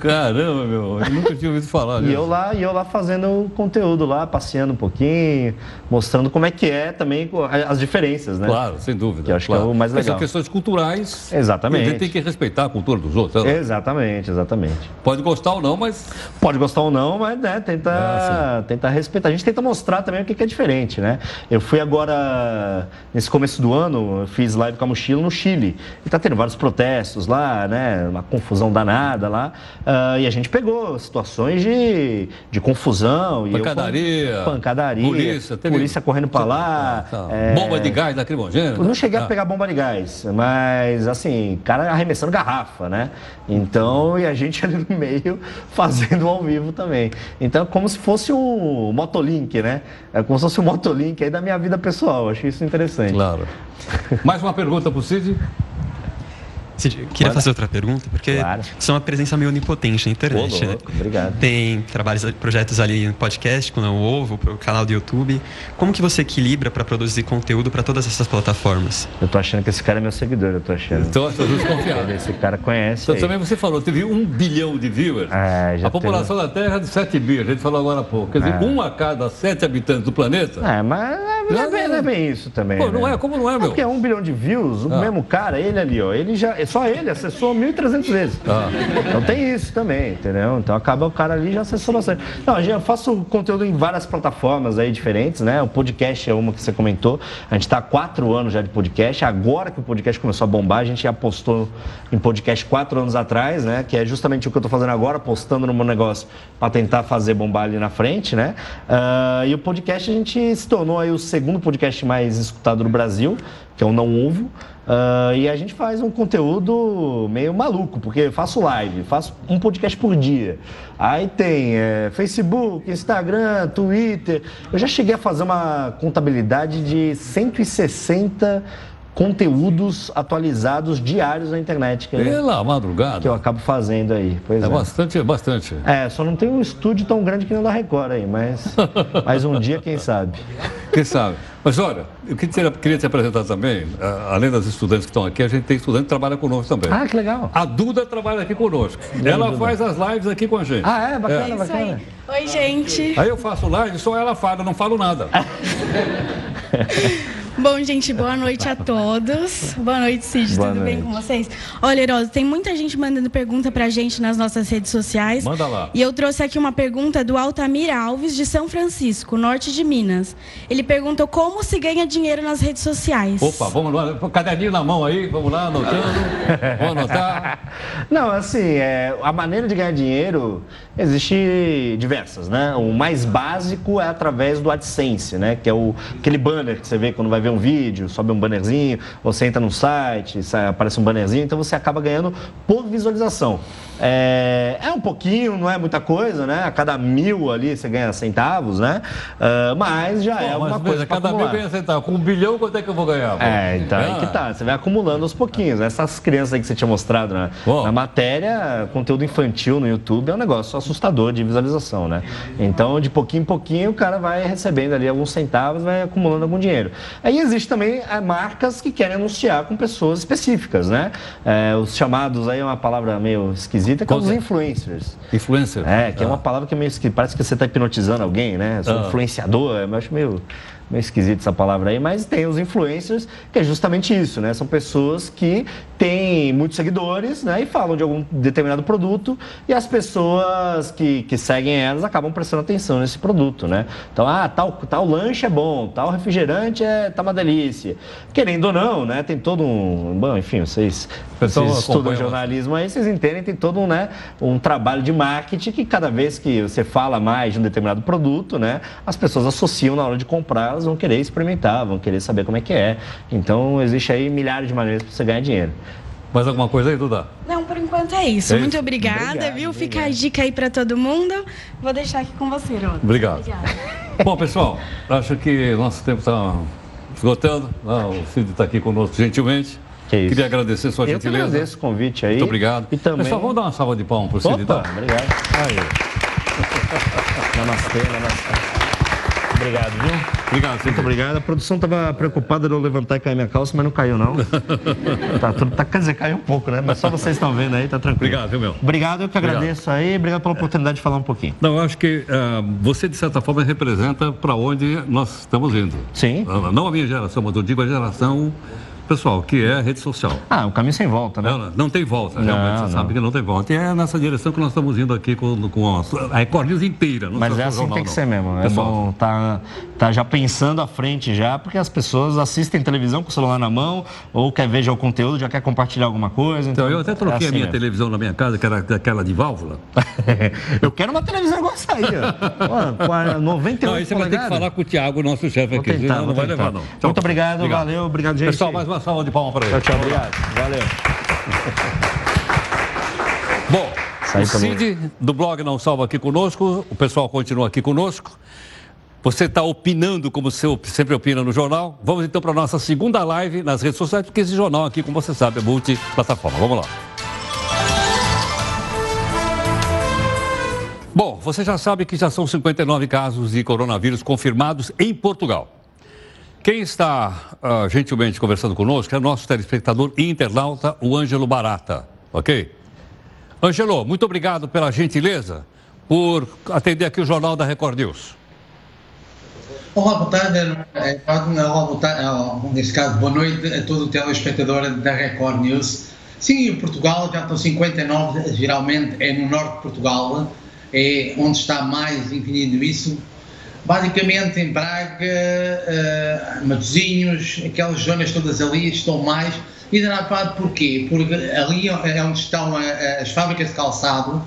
Caramba, meu, eu nunca tinha ouvido falar E disso. eu lá, e eu lá fazendo conteúdo lá, passeando um pouquinho, mostrando como é que é também as diferenças, né? Claro, sem dúvida. Que eu acho claro. que é o mais Mas legal. São questões culturais. Exatamente. E a gente tem que respeitar a cultura dos outros. né? Exatamente, exatamente. Pode gostar ou não, mas. Pode gostar ou não, mas né, tenta, Ah, tenta respeitar. A gente tenta mostrar também o que que é diferente, né? Eu fui agora, nesse começo do ano, eu fiz live com a mochila no Chile. E tá tendo vários protestos lá, né? Uma confusão danada lá. Ah, e a gente pegou situações de, de confusão. eu- Pancadaria. pancadaria. Polícia, teve- polícia correndo pra lá. Tá. é, Bomba de gás lacrimogêneo. não cheguei Ah. a pegar bomba de gás, mas assim, cara arremessando garrafa, né? Então, e a gente ali no meio fazendo ao vivo também. Então, é como se fosse um Motolink, né? É como se fosse um Motolink aí da minha vida pessoal. Eu Achei isso interessante. Claro. Mais uma pergunta pro Cid? Cid, queria Manda. fazer outra pergunta, porque Claro. você é uma presença meio onipotente na internet, Ô, né? louco, obrigado. Tem trabalhos, projetos ali no podcast, com o Ovo, pro canal do YouTube. Como que você equilibra para produzir conteúdo para todas essas plataformas? Eu tô achando que esse cara é meu seguidor, eu tô achando. Então, tô desconfiado. Esse cara conhece. Então, aí. também você falou, teve um bilhão de viewers. É, já a população da Terra é de 7 bi, a gente falou agora há pouco. Quer dizer, É. um a cada sete habitantes do planeta. É, mas não é, bem, não é bem isso também. Pô, não né? é? Como não é, meu? porque é um bilhão de views, o Ah. mesmo cara, ele ali, ó, ele já, só ele acessou 1.300 vezes. Ah. Então tem isso também, entendeu? Então acaba o cara ali já acessou bastante. Não, eu faço conteúdo em várias plataformas aí diferentes, né? O podcast é uma que você comentou. A gente tá há quatro anos já de podcast. Agora que o podcast começou a bombar, a gente já postou em podcast quatro anos atrás, né? Que é justamente o que eu tô fazendo agora, postando no meu negócio para tentar fazer bombar ali na frente, né? Ah, e o podcast a gente se tornou aí o segundo podcast mais escutado do Brasil, que é o Não Ovo. Ah, e a gente faz um conteúdo meio maluco, porque faço live, faço um podcast por dia. Aí tem é, Facebook, Instagram, Twitter. Eu já cheguei a fazer uma contabilidade de 160 conteúdos atualizados diários na internet. Que, Pela madrugada. que eu acabo fazendo aí. Pois É é. bastante, é bastante. É, só não tem um estúdio tão grande que não da Record aí, mas, mas um dia, quem sabe. Quem sabe? Mas olha, eu queria, queria te apresentar também, além das estudantes que estão aqui, a gente tem estudante que trabalha conosco também. Ah, que legal. A Duda trabalha aqui conosco. Ela Duda. faz as lives aqui com a gente. Ah, é? Bacana, Isso aí. bacana. Oi, gente. Aí eu faço live, só ela fala, eu não falo nada. Bom, gente, boa noite a todos. Boa noite, Cid. Boa Tudo bem noite. com vocês? Olha, Herosa, tem muita gente mandando pergunta pra gente nas nossas redes sociais. Manda lá. E eu trouxe aqui uma pergunta do Altamir Alves, de São Francisco, norte de Minas. Ele perguntou como se ganha dinheiro nas redes sociais. Opa, vamos lá, caderninho na mão aí, vamos lá, anotando. Vamos anotar. Não, assim, é, a maneira de ganhar dinheiro existe diversas, né? O mais básico é através do AdSense, né? Que é o, aquele banner que você vê quando vai ver um vídeo, sobe um bannerzinho, você entra no site, sai- aparece um bannerzinho, então você acaba ganhando por visualização. É, é um pouquinho, não é muita coisa, né? A cada mil ali você ganha centavos, né? Ah, mas já é mas coisa pra cada mil acumular. ganha centavo. Com um bilhão, quanto é que eu vou ganhar? pô? É, então aí Ah. que tá. Você vai acumulando aos pouquinhos. Essas crianças aí que você tinha mostrado na, na matéria, conteúdo infantil no YouTube é um negócio assustador de visualização, né? Então, de pouquinho em pouquinho, o cara vai recebendo ali alguns centavos, vai acumulando algum dinheiro. Aí existe também é, marcas que querem anunciar com pessoas específicas, né? É, os chamados, aí é uma palavra meio esquisita, que é Qual os que é? influencers. Influencer. É, que é Ah. uma palavra que é meio esquisita. Parece que você está hipnotizando alguém, né? Sou Ah. influenciador, eu acho meio, meio esquisito essa palavra aí, mas tem os influencers, que é justamente isso, né? São pessoas que têm muitos seguidores, né? E falam de algum determinado produto e as pessoas que, que seguem elas acabam prestando atenção nesse produto, né? Então, ah, tal, tal lanche é bom, tal refrigerante é tá uma delícia. Querendo ou não, né? Tem todo um. Bom, enfim, vocês, vocês estudam jornalismo aí, vocês entendem, tem todo um, né, um trabalho de marketing que cada vez que você fala mais de um determinado produto, né, as pessoas associam na hora de comprar, elas vão querer experimentar, vão querer saber como é que é. Então, existe aí milhares de maneiras para você ganhar dinheiro. Mais alguma coisa aí, Duda? Não, por enquanto é isso. É Muito isso. obrigada, Obrigado, viu? Fica a obrigado. dica aí pra todo mundo. Vou deixar aqui com você, Herosa. Obrigado. Obrigada. Bom, pessoal, acho que nosso tempo está esgotando. Ah, o Cid está aqui conosco gentilmente. Que isso. Queria agradecer a sua Eu gentileza. agradeço o convite aí. Muito obrigado. E também- Pessoal, vamos dar uma salva de palmas para o Cid, Opa, então? obrigado. Namastê, namastê. Obrigado, viu? Obrigado, Cid. Muito obrigado. A produção estava preocupada de eu levantar e cair minha calça, mas não caiu, não. tá, tudo, tá, quer dizer, caiu um pouco, né? Mas só vocês estão vendo aí, tá tranquilo. Obrigado, viu, meu? Obrigado, eu que Obrigado. agradeço aí. Obrigado pela oportunidade de falar um pouquinho. Não, eu acho que ah, você, de certa forma, representa para onde nós estamos indo. Sim. Ah, Não a minha geração, mas eu digo a geração pessoal, que é a rede social. Ah, o caminho sem volta, né? Não, não tem volta, Não, realmente, você não. sabe que não tem volta. E é nessa direção que nós estamos indo aqui com, com a, a Record News inteira. Mas é assim que jornal, tem que ser mesmo. É Pessoal, bom tá, tá já pensando à frente já, porque as pessoas assistem televisão com o celular na mão, ou quer ver já o conteúdo, já quer compartilhar alguma coisa. Então, eu até é troquei assim a minha televisão na minha casa, que era aquela de válvula. Eu quero uma televisão igual essa aí, ó. A 98 Não, aí você vai ter que falar com o Thiago, nosso chefe aqui. tentar, vou não vai levar, não. Muito obrigado, valeu, obrigado, gente. Pessoal, mais uma salva de palmas para ele. Tchau, tchau, obrigado. Valeu. Bom, Saí o Cid do blog Não Salva aqui conosco, o pessoal continua aqui conosco. Você está opinando como você sempre opina no jornal. Vamos então para a nossa segunda live nas redes sociais, porque esse jornal aqui, como você sabe, é multiplataforma. Vamos lá. Bom, você já sabe que já são 59 casos de coronavírus confirmados em Portugal. Quem está ah, gentilmente conversando conosco é o nosso telespectador e internauta, o Ângelo Barata, ok? Ângelo, muito obrigado pela gentileza por atender aqui o Jornal da Record News. Olá, boa tarde. eh, Olá, boa tarde. Neste caso, boa noite a todo o telespectador da Record News. Sim, em Portugal já estão 59, geralmente é no norte de Portugal, é onde está mais infinido isso. Basicamente em Braga, Matosinhos, aquelas zonas todas ali estão mais. E dará para porquê? Porque ali é onde estão eh, as fábricas de calçado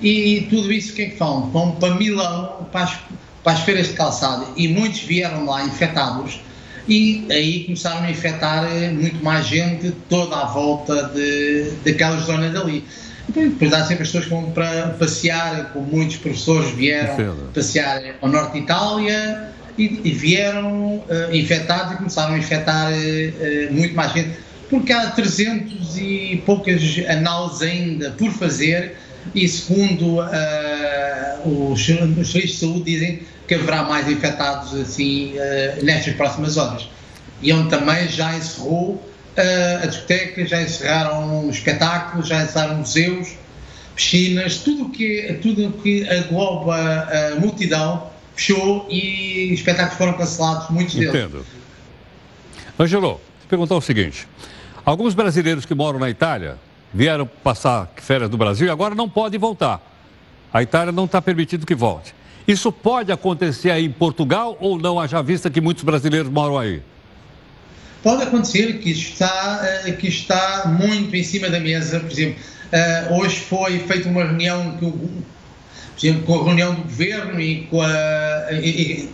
e tudo isso o que é que vão? Vão para Milão, para as, para as feiras de calçado e muitos vieram lá infectados e aí começaram a infectar eh, muito mais gente toda à volta de, daquelas zonas ali. Então, depois há sempre as pessoas que vão para passear, como muitos professores vieram Entendo. passear ao norte de Itália e, e vieram eh, infectados e começaram a infectar eh, muito mais gente, porque há 300 e poucas análises ainda por fazer e segundo eh, os, os serviços de saúde dizem que haverá mais infectados assim eh, nestas próximas horas. E onde também já encerrou eh, a discoteca, já encerraram espetáculos, já encerraram museus, piscinas, tudo o que, tudo que agloba a multidão fechou e espetáculos foram cancelados, muitos deles. Entendo. Ângelo, te perguntar o seguinte: alguns brasileiros que moram na Itália vieram passar férias no Brasil e agora não podem voltar. A Itália não está permitindo que volte. Isso pode acontecer aí em Portugal ou não, haja vista que muitos brasileiros moram aí? Pode acontecer que está, eh, que está muito em cima da mesa, por exemplo, eh, hoje foi feita uma reunião, que por exemplo, com a reunião do governo e com a, e-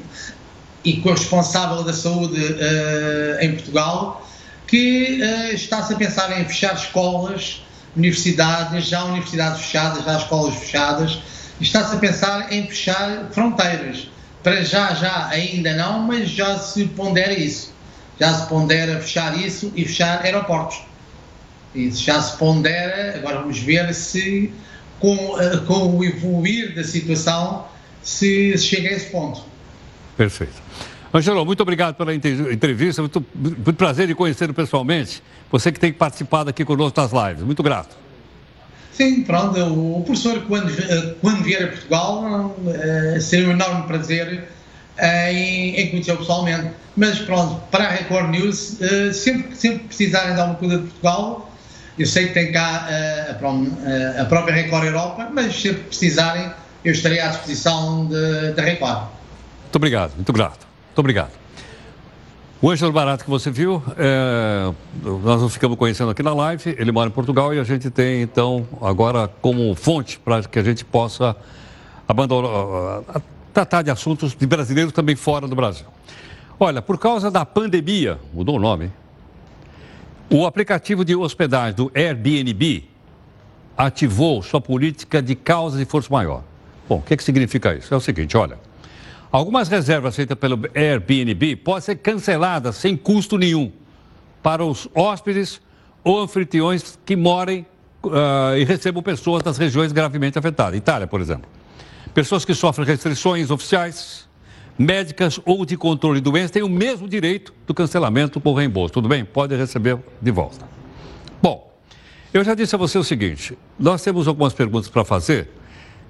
e com a responsável da saúde eh, em Portugal, que eh, está-se a pensar em fechar escolas, universidades, já universidades fechadas, já escolas fechadas, está-se a pensar em fechar fronteiras. Para já, já ainda não, mas já se pondera isso. Já se pondera fechar isso e fechar aeroportos. Isso já se pondera, agora vamos ver se com, eh, com o evoluir da situação se chega a esse ponto. Perfeito. Angelo, muito obrigado pela entrevista, muito, muito prazer em conhecê-lo pessoalmente. Você que tem participado aqui conosco das lives. Muito grato. Sim, pronto, o professor, quando, eh, quando vier a Portugal, eh, seria um enorme prazer eh, em, em conhecê-lo pessoalmente. Mas pronto, para a Record News, sempre, sempre que precisarem de alguma coisa de Portugal, eu sei que tem cá eh, a própria Record Europa, mas sempre que precisarem, eu estarei à disposição de- da Record. Muito obrigado, muito grato. Muito obrigado. O Ângelo Barato que você viu, é, nós nos ficamos conhecendo aqui na live, ele mora em Portugal e a gente tem, então, agora como fonte para que a gente possa abandonar, tratar de assuntos de brasileiros também fora do Brasil. Olha, por causa da pandemia, mudou o nome, o aplicativo de hospedagem do Airbnb ativou sua política de causa de força maior. Bom, o que, que significa isso? É o seguinte, olha, algumas reservas feitas pelo Airbnb podem ser canceladas sem custo nenhum para os hóspedes ou anfitriões que morem uh, e recebam pessoas das regiões gravemente afetadas. Itália, por exemplo. Pessoas que sofrem restrições oficiais, médicas ou de controle de doenças têm o mesmo direito do cancelamento por reembolso. Tudo bem? Pode receber de volta. Bom, eu já disse a você o seguinte: nós temos algumas perguntas para fazer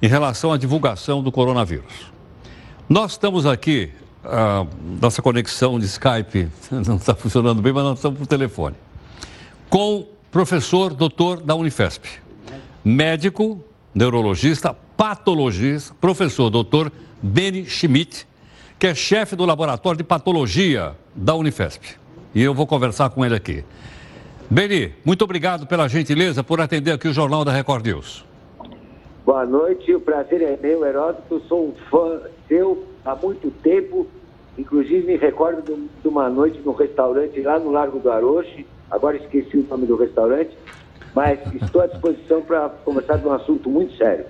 em relação à divulgação do coronavírus. Nós estamos aqui, a nossa conexão de Skype não está funcionando bem, mas nós estamos por telefone, com professor doutor da Unifesp, médico, neurologista, patologista, professor doutor Beni Schmidt, que é chefe do laboratório de patologia da Unifesp. E eu vou conversar com ele aqui. Beni, muito obrigado pela gentileza por atender aqui o Jornal da Record News. Boa noite, o prazer é meu, Heródoto. Sou um fã seu há muito tempo. Inclusive, me recordo de, de uma noite no restaurante lá no Largo do Aroche. Agora esqueci o nome do restaurante, mas estou à disposição para conversar de um assunto muito sério.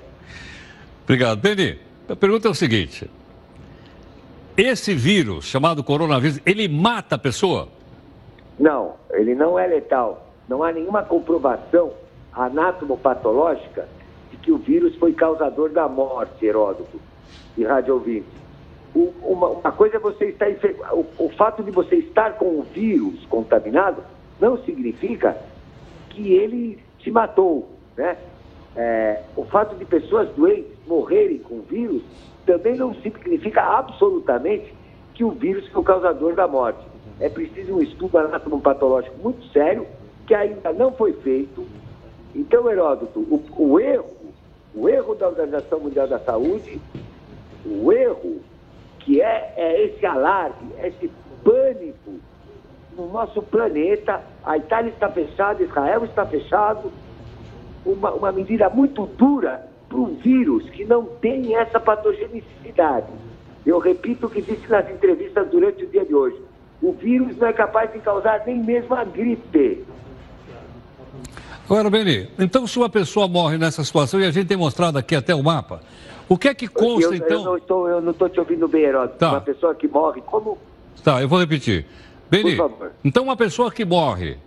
Obrigado. Beni, a pergunta é o seguinte: esse vírus chamado coronavírus, ele mata a pessoa? Não, ele não é letal. Não há nenhuma comprovação anatomopatológica de que o vírus foi causador da morte, Heródoto e rádio ouvinte. Uma, uma, coisa é você estar o, o fato de você estar com o vírus contaminado não significa que ele te matou, né? É, o fato de pessoas doentes morrerem com o vírus também não significa absolutamente que o vírus foi o causador da morte. É preciso um estudo anatomopatológico muito sério que ainda não foi feito. Então, Heródoto, o, o erro, o erro da Organização Mundial da Saúde, o erro que é, é esse alarde, esse pânico no nosso planeta. A Itália está fechada, Israel está fechado. Uma, uma medida muito dura para um vírus que não tem essa patogenicidade. Eu repito o que disse nas entrevistas durante o dia de hoje. O vírus não é capaz de causar nem mesmo a gripe. Agora, Beni, então se uma pessoa morre nessa situação, e a gente tem mostrado aqui até o mapa, o que é que consta, eu, então... Eu não, estou, eu não estou te ouvindo bem, Heródoto. Tá. Uma pessoa que morre, como... Tá, eu vou repetir. Beni, então uma pessoa que morre...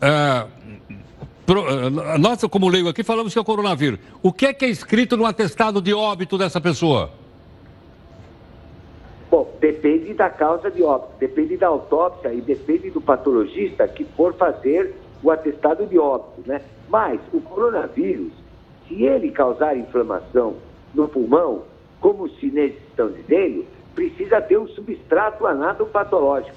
É, pro, é, nós, como leigo aqui, falamos que é o coronavírus. O que é que é escrito no atestado de óbito dessa pessoa? Bom, depende da causa de óbito, depende da autópsia e depende do patologista que for fazer o atestado de óbito, né? Mas o coronavírus, se ele causar inflamação no pulmão, como os chineses estão dizendo, precisa ter um substrato anatomopatológico.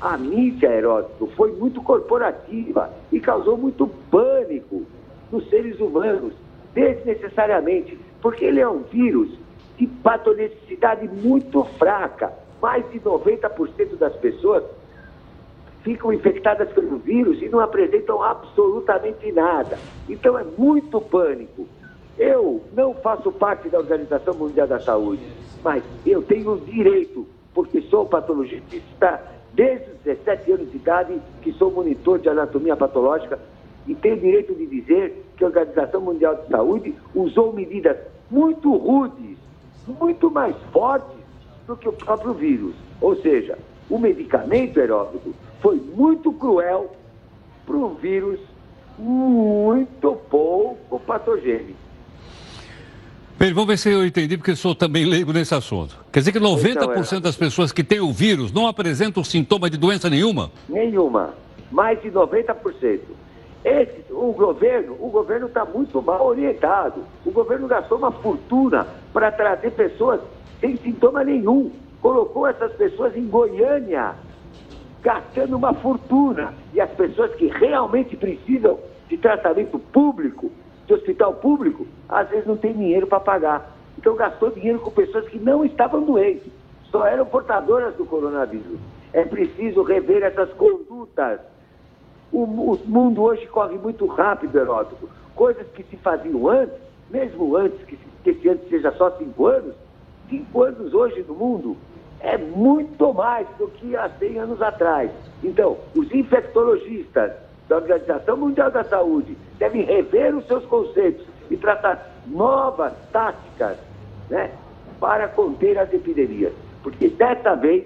A mídia, Heródoto, foi muito corporativa e causou muito pânico nos seres humanos, desnecessariamente, porque ele é um vírus de patogenicidade muito fraca. Mais de 90% das pessoas ficam infectadas pelo vírus e não apresentam absolutamente nada. Então é muito pânico. Eu não faço parte da Organização Mundial da Saúde, mas eu tenho o direito, porque sou patologista desde os 17 anos de idade, que sou monitor de anatomia patológica, e tenho direito de dizer que a Organização Mundial de Saúde usou medidas muito rudes, muito mais fortes do que o próprio vírus. Ou seja, o medicamento, Heródoto, foi muito cruel para um vírus muito pouco patogênico. Bem, vamos ver se eu entendi, porque eu sou também leigo nesse assunto. Quer dizer que 90% das pessoas que têm o vírus não apresentam sintoma de doença nenhuma? Nenhuma. Mais de 90%. Esse, o governo, o governo está muito mal orientado. O governo gastou uma fortuna para trazer pessoas sem sintoma nenhum. Colocou essas pessoas em Goiânia, gastando uma fortuna. E as pessoas que realmente precisam de tratamento público, de hospital público, às vezes não tem dinheiro para pagar. Então gastou dinheiro com pessoas que não estavam doentes, só eram portadoras do coronavírus. É preciso rever essas condutas. O, o mundo hoje corre muito rápido, Heródoto. Coisas que se faziam antes, mesmo antes que, que esse ano seja só cinco anos, cinco anos hoje no mundo é muito mais do que há 100 anos atrás. Então, os infectologistas da Organização Mundial da Saúde devem rever os seus conceitos e tratar novas táticas né, para conter as epidemias. Porque dessa vez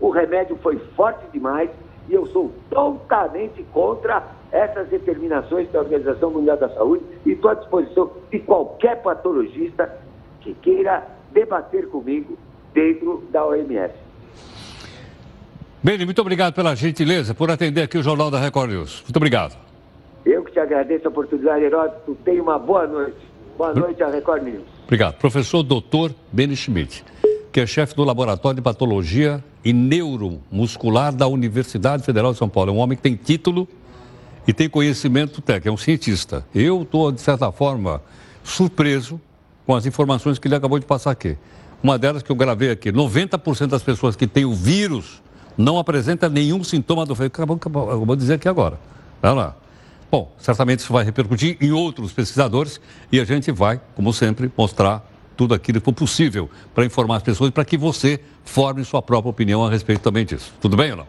o remédio foi forte demais e eu sou totalmente contra essas determinações da Organização Mundial da Saúde e estou à disposição de qualquer patologista que queira debater comigo dentro da OMS. Beni, muito obrigado pela gentileza por atender aqui o Jornal da Record News. Muito obrigado. Eu que te agradeço a oportunidade, Heródoto. Tenha uma boa noite. Boa noite à Record News. Obrigado. Professor Dr. Beni Schmidt, que é chefe do Laboratório de Patologia e Neuromuscular da Universidade Federal de São Paulo. É um homem que tem título e tem conhecimento técnico, é um cientista. Eu estou, de certa forma, surpreso com as informações que ele acabou de passar aqui. Uma delas que eu gravei aqui: 90% das pessoas que têm o vírus não apresenta nenhum sintoma do vírus. Acabou, acabou, acabou de dizer aqui agora. Vai lá. Bom, certamente isso vai repercutir em outros pesquisadores e a gente vai, como sempre, mostrar tudo aquilo que for possível para informar as pessoas e para que você forme sua própria opinião a respeito também disso. Tudo bem ou não?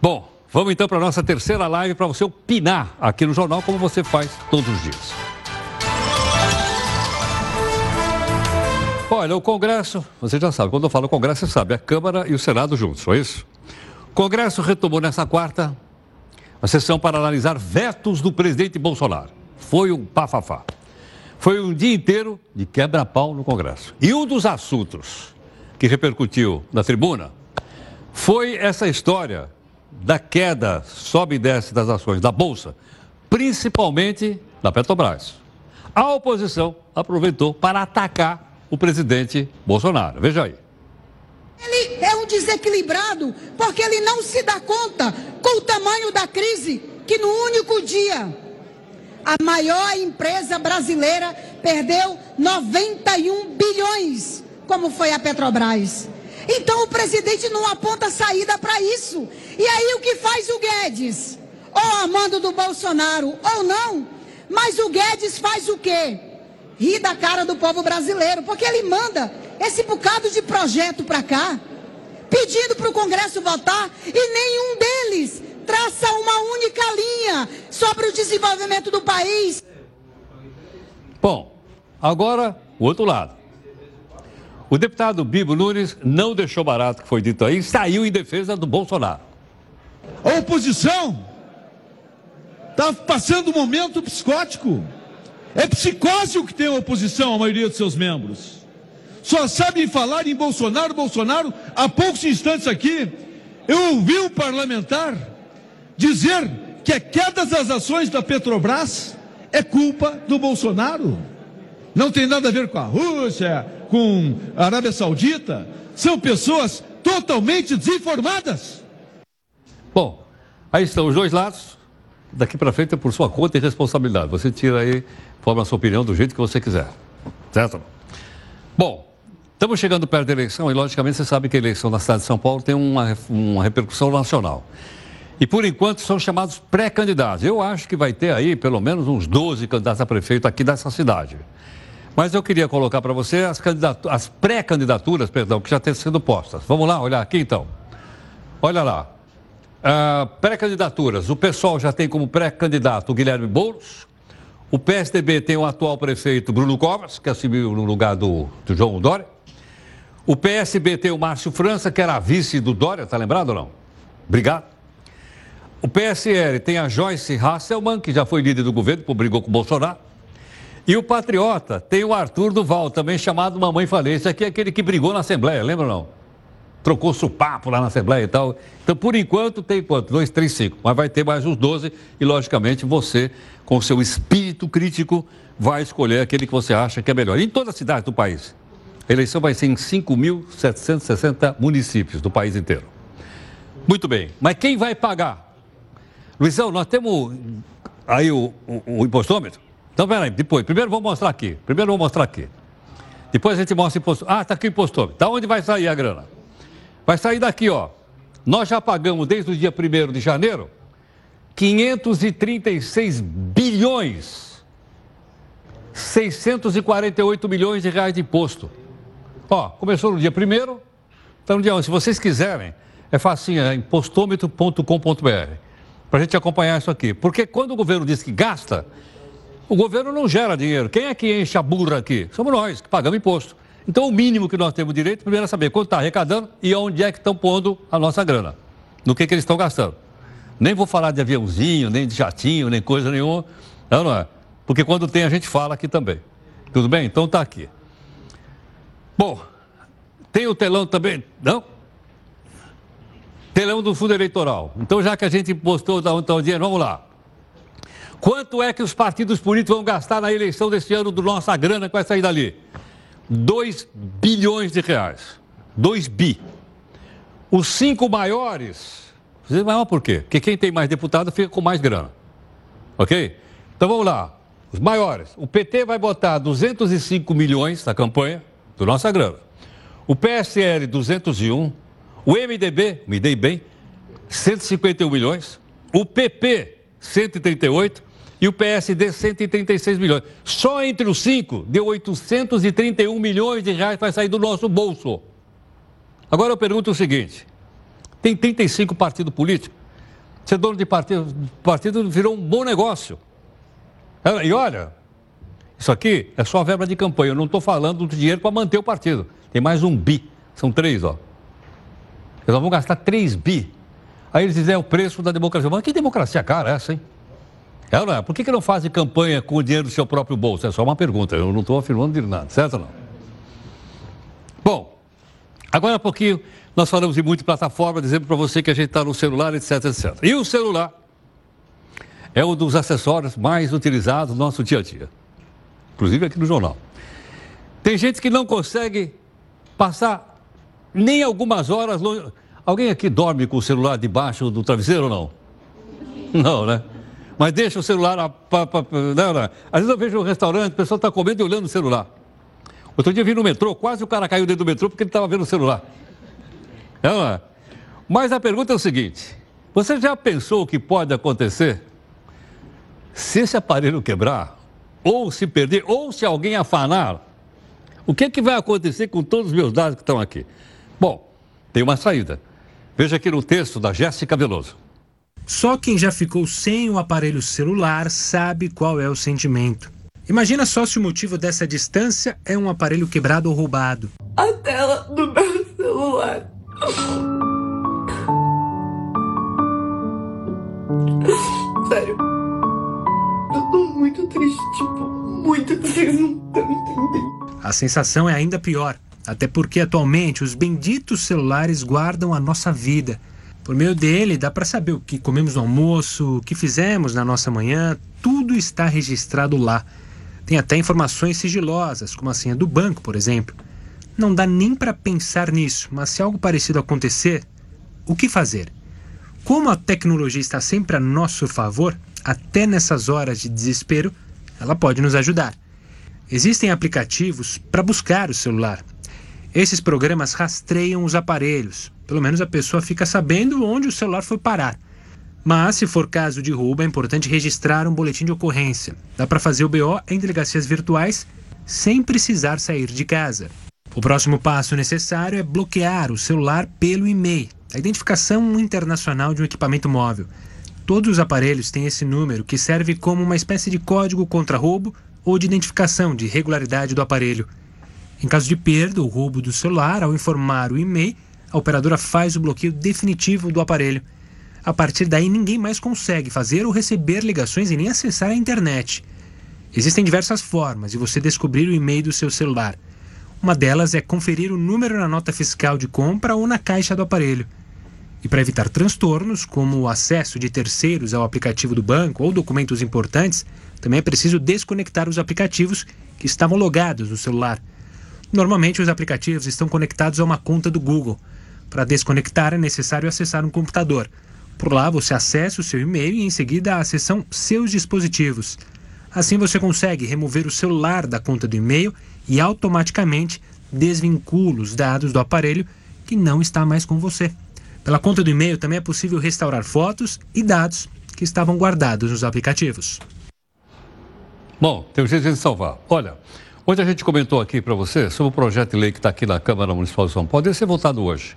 Bom, vamos então para a nossa terceira live para você opinar aqui no jornal, como você faz todos os dias. Olha, o Congresso, você já sabe, quando eu falo Congresso, você sabe, a Câmara e o Senado juntos, foi isso? O Congresso retomou nessa quarta a sessão para analisar vetos do presidente Bolsonaro. Foi um pafafá. Foi um dia inteiro de quebra-pau no Congresso. E um dos assuntos que repercutiu na tribuna foi essa história da queda, sobe e desce das ações da Bolsa, principalmente da Petrobras. A oposição aproveitou para atacar o presidente Bolsonaro. Veja aí. Ele é um desequilibrado porque ele não se dá conta com o tamanho da crise que no único dia a maior empresa brasileira perdeu 91 bilhões, como foi a Petrobras. Então o presidente não aponta saída para isso. E aí o que faz o Guedes? Ou amando do Bolsonaro ou não, mas o Guedes faz o quê? Rir da cara do povo brasileiro, porque ele manda esse bocado de projeto para cá, pedindo para o Congresso votar, e nenhum deles traça uma única linha sobre o desenvolvimento do país. Bom, agora o outro lado. O deputado Bibo Nunes não deixou barato o que foi dito aí, saiu em defesa do Bolsonaro. A oposição está passando um momento psicótico. É psicose o que tem a oposição, a maioria dos seus membros. Só sabem falar em Bolsonaro, Bolsonaro. Há poucos instantes aqui, eu ouvi um parlamentar dizer que a queda das ações da Petrobras é culpa do Bolsonaro. Não tem nada a ver com a Rússia, com a Arábia Saudita. São pessoas totalmente desinformadas. Bom, aí estão os dois lados. Daqui para frente é por sua conta e responsabilidade. Você tira aí, forma a sua opinião do jeito que você quiser. Certo? Bom, estamos chegando perto da eleição e, logicamente, você sabe que a eleição na cidade de São Paulo tem uma, uma repercussão nacional. E, por enquanto, são chamados pré-candidatos. Eu acho que vai ter aí pelo menos uns 12 candidatos a prefeito aqui dessa cidade. Mas eu queria colocar para você as, as pré-candidaturas, perdão, que já têm sido postas. Vamos lá olhar aqui então. Olha lá. Uh, pré-candidaturas. O pessoal já tem como pré-candidato o Guilherme Boulos. O PSDB tem o atual prefeito Bruno Covas, que assumiu no lugar do, do João Dória. O PSB tem o Márcio França, que era vice do Dória, tá lembrado ou não? Obrigado. O PSL tem a Joyce Hasselman, que já foi líder do governo, brigou com o Bolsonaro. E o Patriota tem o Arthur Duval, também chamado Mamãe Falência, que é aquele que brigou na Assembleia, lembra ou não? Trocou papo lá na Assembleia e tal. Então, por enquanto, tem quanto? Dois, três, cinco. Mas vai ter mais uns 12 e, logicamente, você, com o seu espírito crítico, vai escolher aquele que você acha que é melhor. Em toda a cidade do país. A eleição vai ser em 5.760 municípios do país inteiro. Muito bem. Mas quem vai pagar? Luizão, nós temos aí o, o, o impostômetro? Então, peraí, depois. Primeiro vou mostrar aqui. Primeiro vou mostrar aqui. Depois a gente mostra o impostômetro. Ah, está aqui o impostômetro. Da onde vai sair a grana? Vai sair daqui, ó. Nós já pagamos desde o dia 1 de janeiro 536 bilhões 648 milhões de reais de imposto. Ó, começou no dia 1 então no dia 11. Se vocês quiserem, é facinho, é impostômetro.com.br para a gente acompanhar isso aqui. Porque quando o governo diz que gasta, o governo não gera dinheiro. Quem é que enche a burra aqui? Somos nós, que pagamos imposto. Então, o mínimo que nós temos direito, primeiro, é saber quanto está arrecadando e onde é que estão pondo a nossa grana. No que, que eles estão gastando. Nem vou falar de aviãozinho, nem de jatinho, nem coisa nenhuma. Não, não é. Porque quando tem, a gente fala aqui também. Tudo bem? Então tá aqui. Bom, tem o telão também. Não? Telão do fundo eleitoral. Então, já que a gente postou da onde está o dinheiro, vamos lá. Quanto é que os partidos políticos vão gastar na eleição desse ano do nossa grana que vai sair dali? 2 bilhões de reais. 2 bi. Os cinco maiores. Você maior por quê? Porque quem tem mais deputado fica com mais grana. Ok? Então vamos lá. Os maiores. O PT vai botar 205 milhões na campanha do nossa grana. O PSL, 201. O MDB, me dei bem, 151 milhões. O PP, 138 e o PSD 136 milhões. Só entre os cinco deu 831 milhões de reais para sair do nosso bolso. Agora eu pergunto o seguinte: tem 35 partidos políticos. Ser dono de partido, partido virou um bom negócio. E olha, isso aqui é só verba de campanha. Eu não estou falando do dinheiro para manter o partido. Tem mais um bi. São três, ó. Eles vão gastar 3 bi. Aí eles dizem, é o preço da democracia. Mas que democracia cara é essa, hein? É ou não é? Por que, que não fazem campanha com o dinheiro do seu próprio bolso? É só uma pergunta, eu não estou afirmando de nada, certo ou não? Bom, agora há pouquinho nós falamos de muita plataforma, dizendo para você que a gente está no celular, etc, etc. E o celular é um dos acessórios mais utilizados no nosso dia a dia, inclusive aqui no jornal. Tem gente que não consegue passar nem algumas horas longe. Alguém aqui dorme com o celular debaixo do travesseiro ou não? Não, né? Mas deixa o celular. Não, não. Às vezes eu vejo um restaurante, o pessoal está comendo e olhando o celular. Outro dia eu vi no metrô, quase o cara caiu dentro do metrô porque ele estava vendo o celular. Não, não. Mas a pergunta é o seguinte: você já pensou o que pode acontecer se esse aparelho quebrar, ou se perder, ou se alguém afanar? O que, é que vai acontecer com todos os meus dados que estão aqui? Bom, tem uma saída. Veja aqui no texto da Jéssica Veloso. Só quem já ficou sem o aparelho celular sabe qual é o sentimento. Imagina só se o motivo dessa distância é um aparelho quebrado ou roubado. A tela do meu celular. Sério. Eu tô muito triste, tipo, muito triste, não tô entendendo. A sensação é ainda pior. Até porque atualmente os benditos celulares guardam a nossa vida. Por meio dele dá para saber o que comemos no almoço, o que fizemos na nossa manhã, tudo está registrado lá. Tem até informações sigilosas, como a senha do banco, por exemplo. Não dá nem para pensar nisso, mas se algo parecido acontecer, o que fazer? Como a tecnologia está sempre a nosso favor, até nessas horas de desespero, ela pode nos ajudar. Existem aplicativos para buscar o celular. Esses programas rastreiam os aparelhos. Pelo menos a pessoa fica sabendo onde o celular foi parar. Mas, se for caso de roubo, é importante registrar um boletim de ocorrência. Dá para fazer o BO em delegacias virtuais sem precisar sair de casa. O próximo passo necessário é bloquear o celular pelo e-mail, a identificação internacional de um equipamento móvel. Todos os aparelhos têm esse número que serve como uma espécie de código contra roubo ou de identificação de regularidade do aparelho. Em caso de perda ou roubo do celular, ao informar o e-mail, a operadora faz o bloqueio definitivo do aparelho. A partir daí, ninguém mais consegue fazer ou receber ligações e nem acessar a internet. Existem diversas formas de você descobrir o e-mail do seu celular. Uma delas é conferir o número na nota fiscal de compra ou na caixa do aparelho. E para evitar transtornos, como o acesso de terceiros ao aplicativo do banco ou documentos importantes, também é preciso desconectar os aplicativos que estavam logados no celular. Normalmente, os aplicativos estão conectados a uma conta do Google. Para desconectar, é necessário acessar um computador. Por lá, você acessa o seu e-mail e, em seguida, a seção Seus dispositivos. Assim, você consegue remover o celular da conta do e-mail e automaticamente desvincula os dados do aparelho que não está mais com você. Pela conta do e-mail também é possível restaurar fotos e dados que estavam guardados nos aplicativos. Bom, tem um jeito de salvar. Olha, Hoje a gente comentou aqui para você sobre o projeto de lei que está aqui na Câmara Municipal de São Paulo, deve ser votado hoje,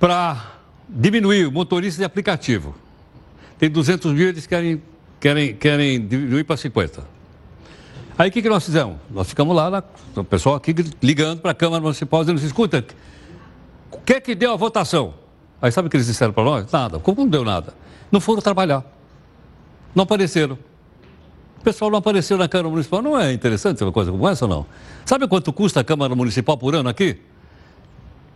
para diminuir o motorista de aplicativo. Tem 200 mil, eles querem, querem, querem diminuir para 50. Aí o que, que nós fizemos? Nós ficamos lá, na, o pessoal aqui ligando para a Câmara Municipal, dizendo escuta, o que é que deu a votação? Aí sabe o que eles disseram para nós? Nada. Como não deu nada? Não foram trabalhar. Não apareceram. O pessoal não apareceu na Câmara Municipal. Não é interessante uma coisa como essa ou não? Sabe quanto custa a Câmara Municipal por ano aqui?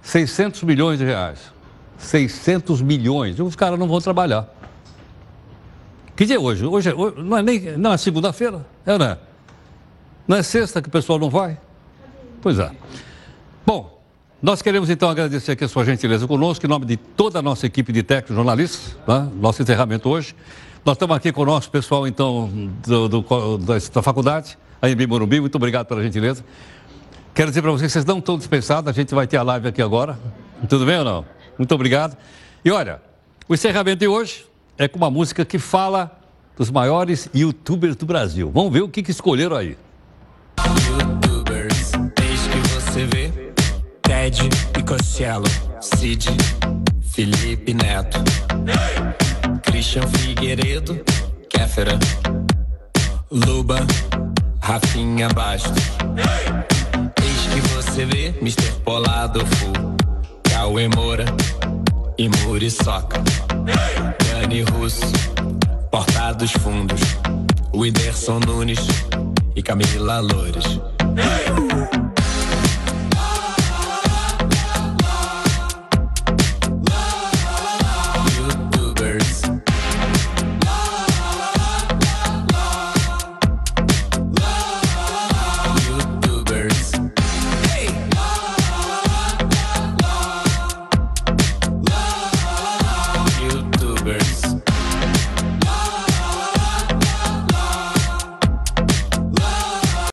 600 milhões de reais. 600 milhões. Os caras não vão trabalhar. Que dia é hoje? Hoje, é, hoje não é nem não é segunda-feira, é não é? Não é sexta que o pessoal não vai? Pois é. Bom, nós queremos então agradecer aqui a sua gentileza conosco, em nome de toda a nossa equipe de técnicos jornalistas, né? nosso encerramento hoje. Nós estamos aqui com o nosso pessoal, então, do, do, da, da faculdade, a Embi Morumbi, muito obrigado pela gentileza. Quero dizer para vocês vocês não estão dispensados, a gente vai ter a live aqui agora. Tudo bem ou não? Muito obrigado. E olha, o encerramento de hoje é com uma música que fala dos maiores youtubers do Brasil. Vamos ver o que, que escolheram aí. Youtubers, desde que você vê Ted Cid, Felipe Neto, Christian Figueiredo, Kéfera, Luba, Rafinha Bastos. Desde que você vê Mr. Polado Full, Cauê Moura e Muriçoca, Dani Russo, Porta dos Fundos, Whindersson Nunes e Camila Loures.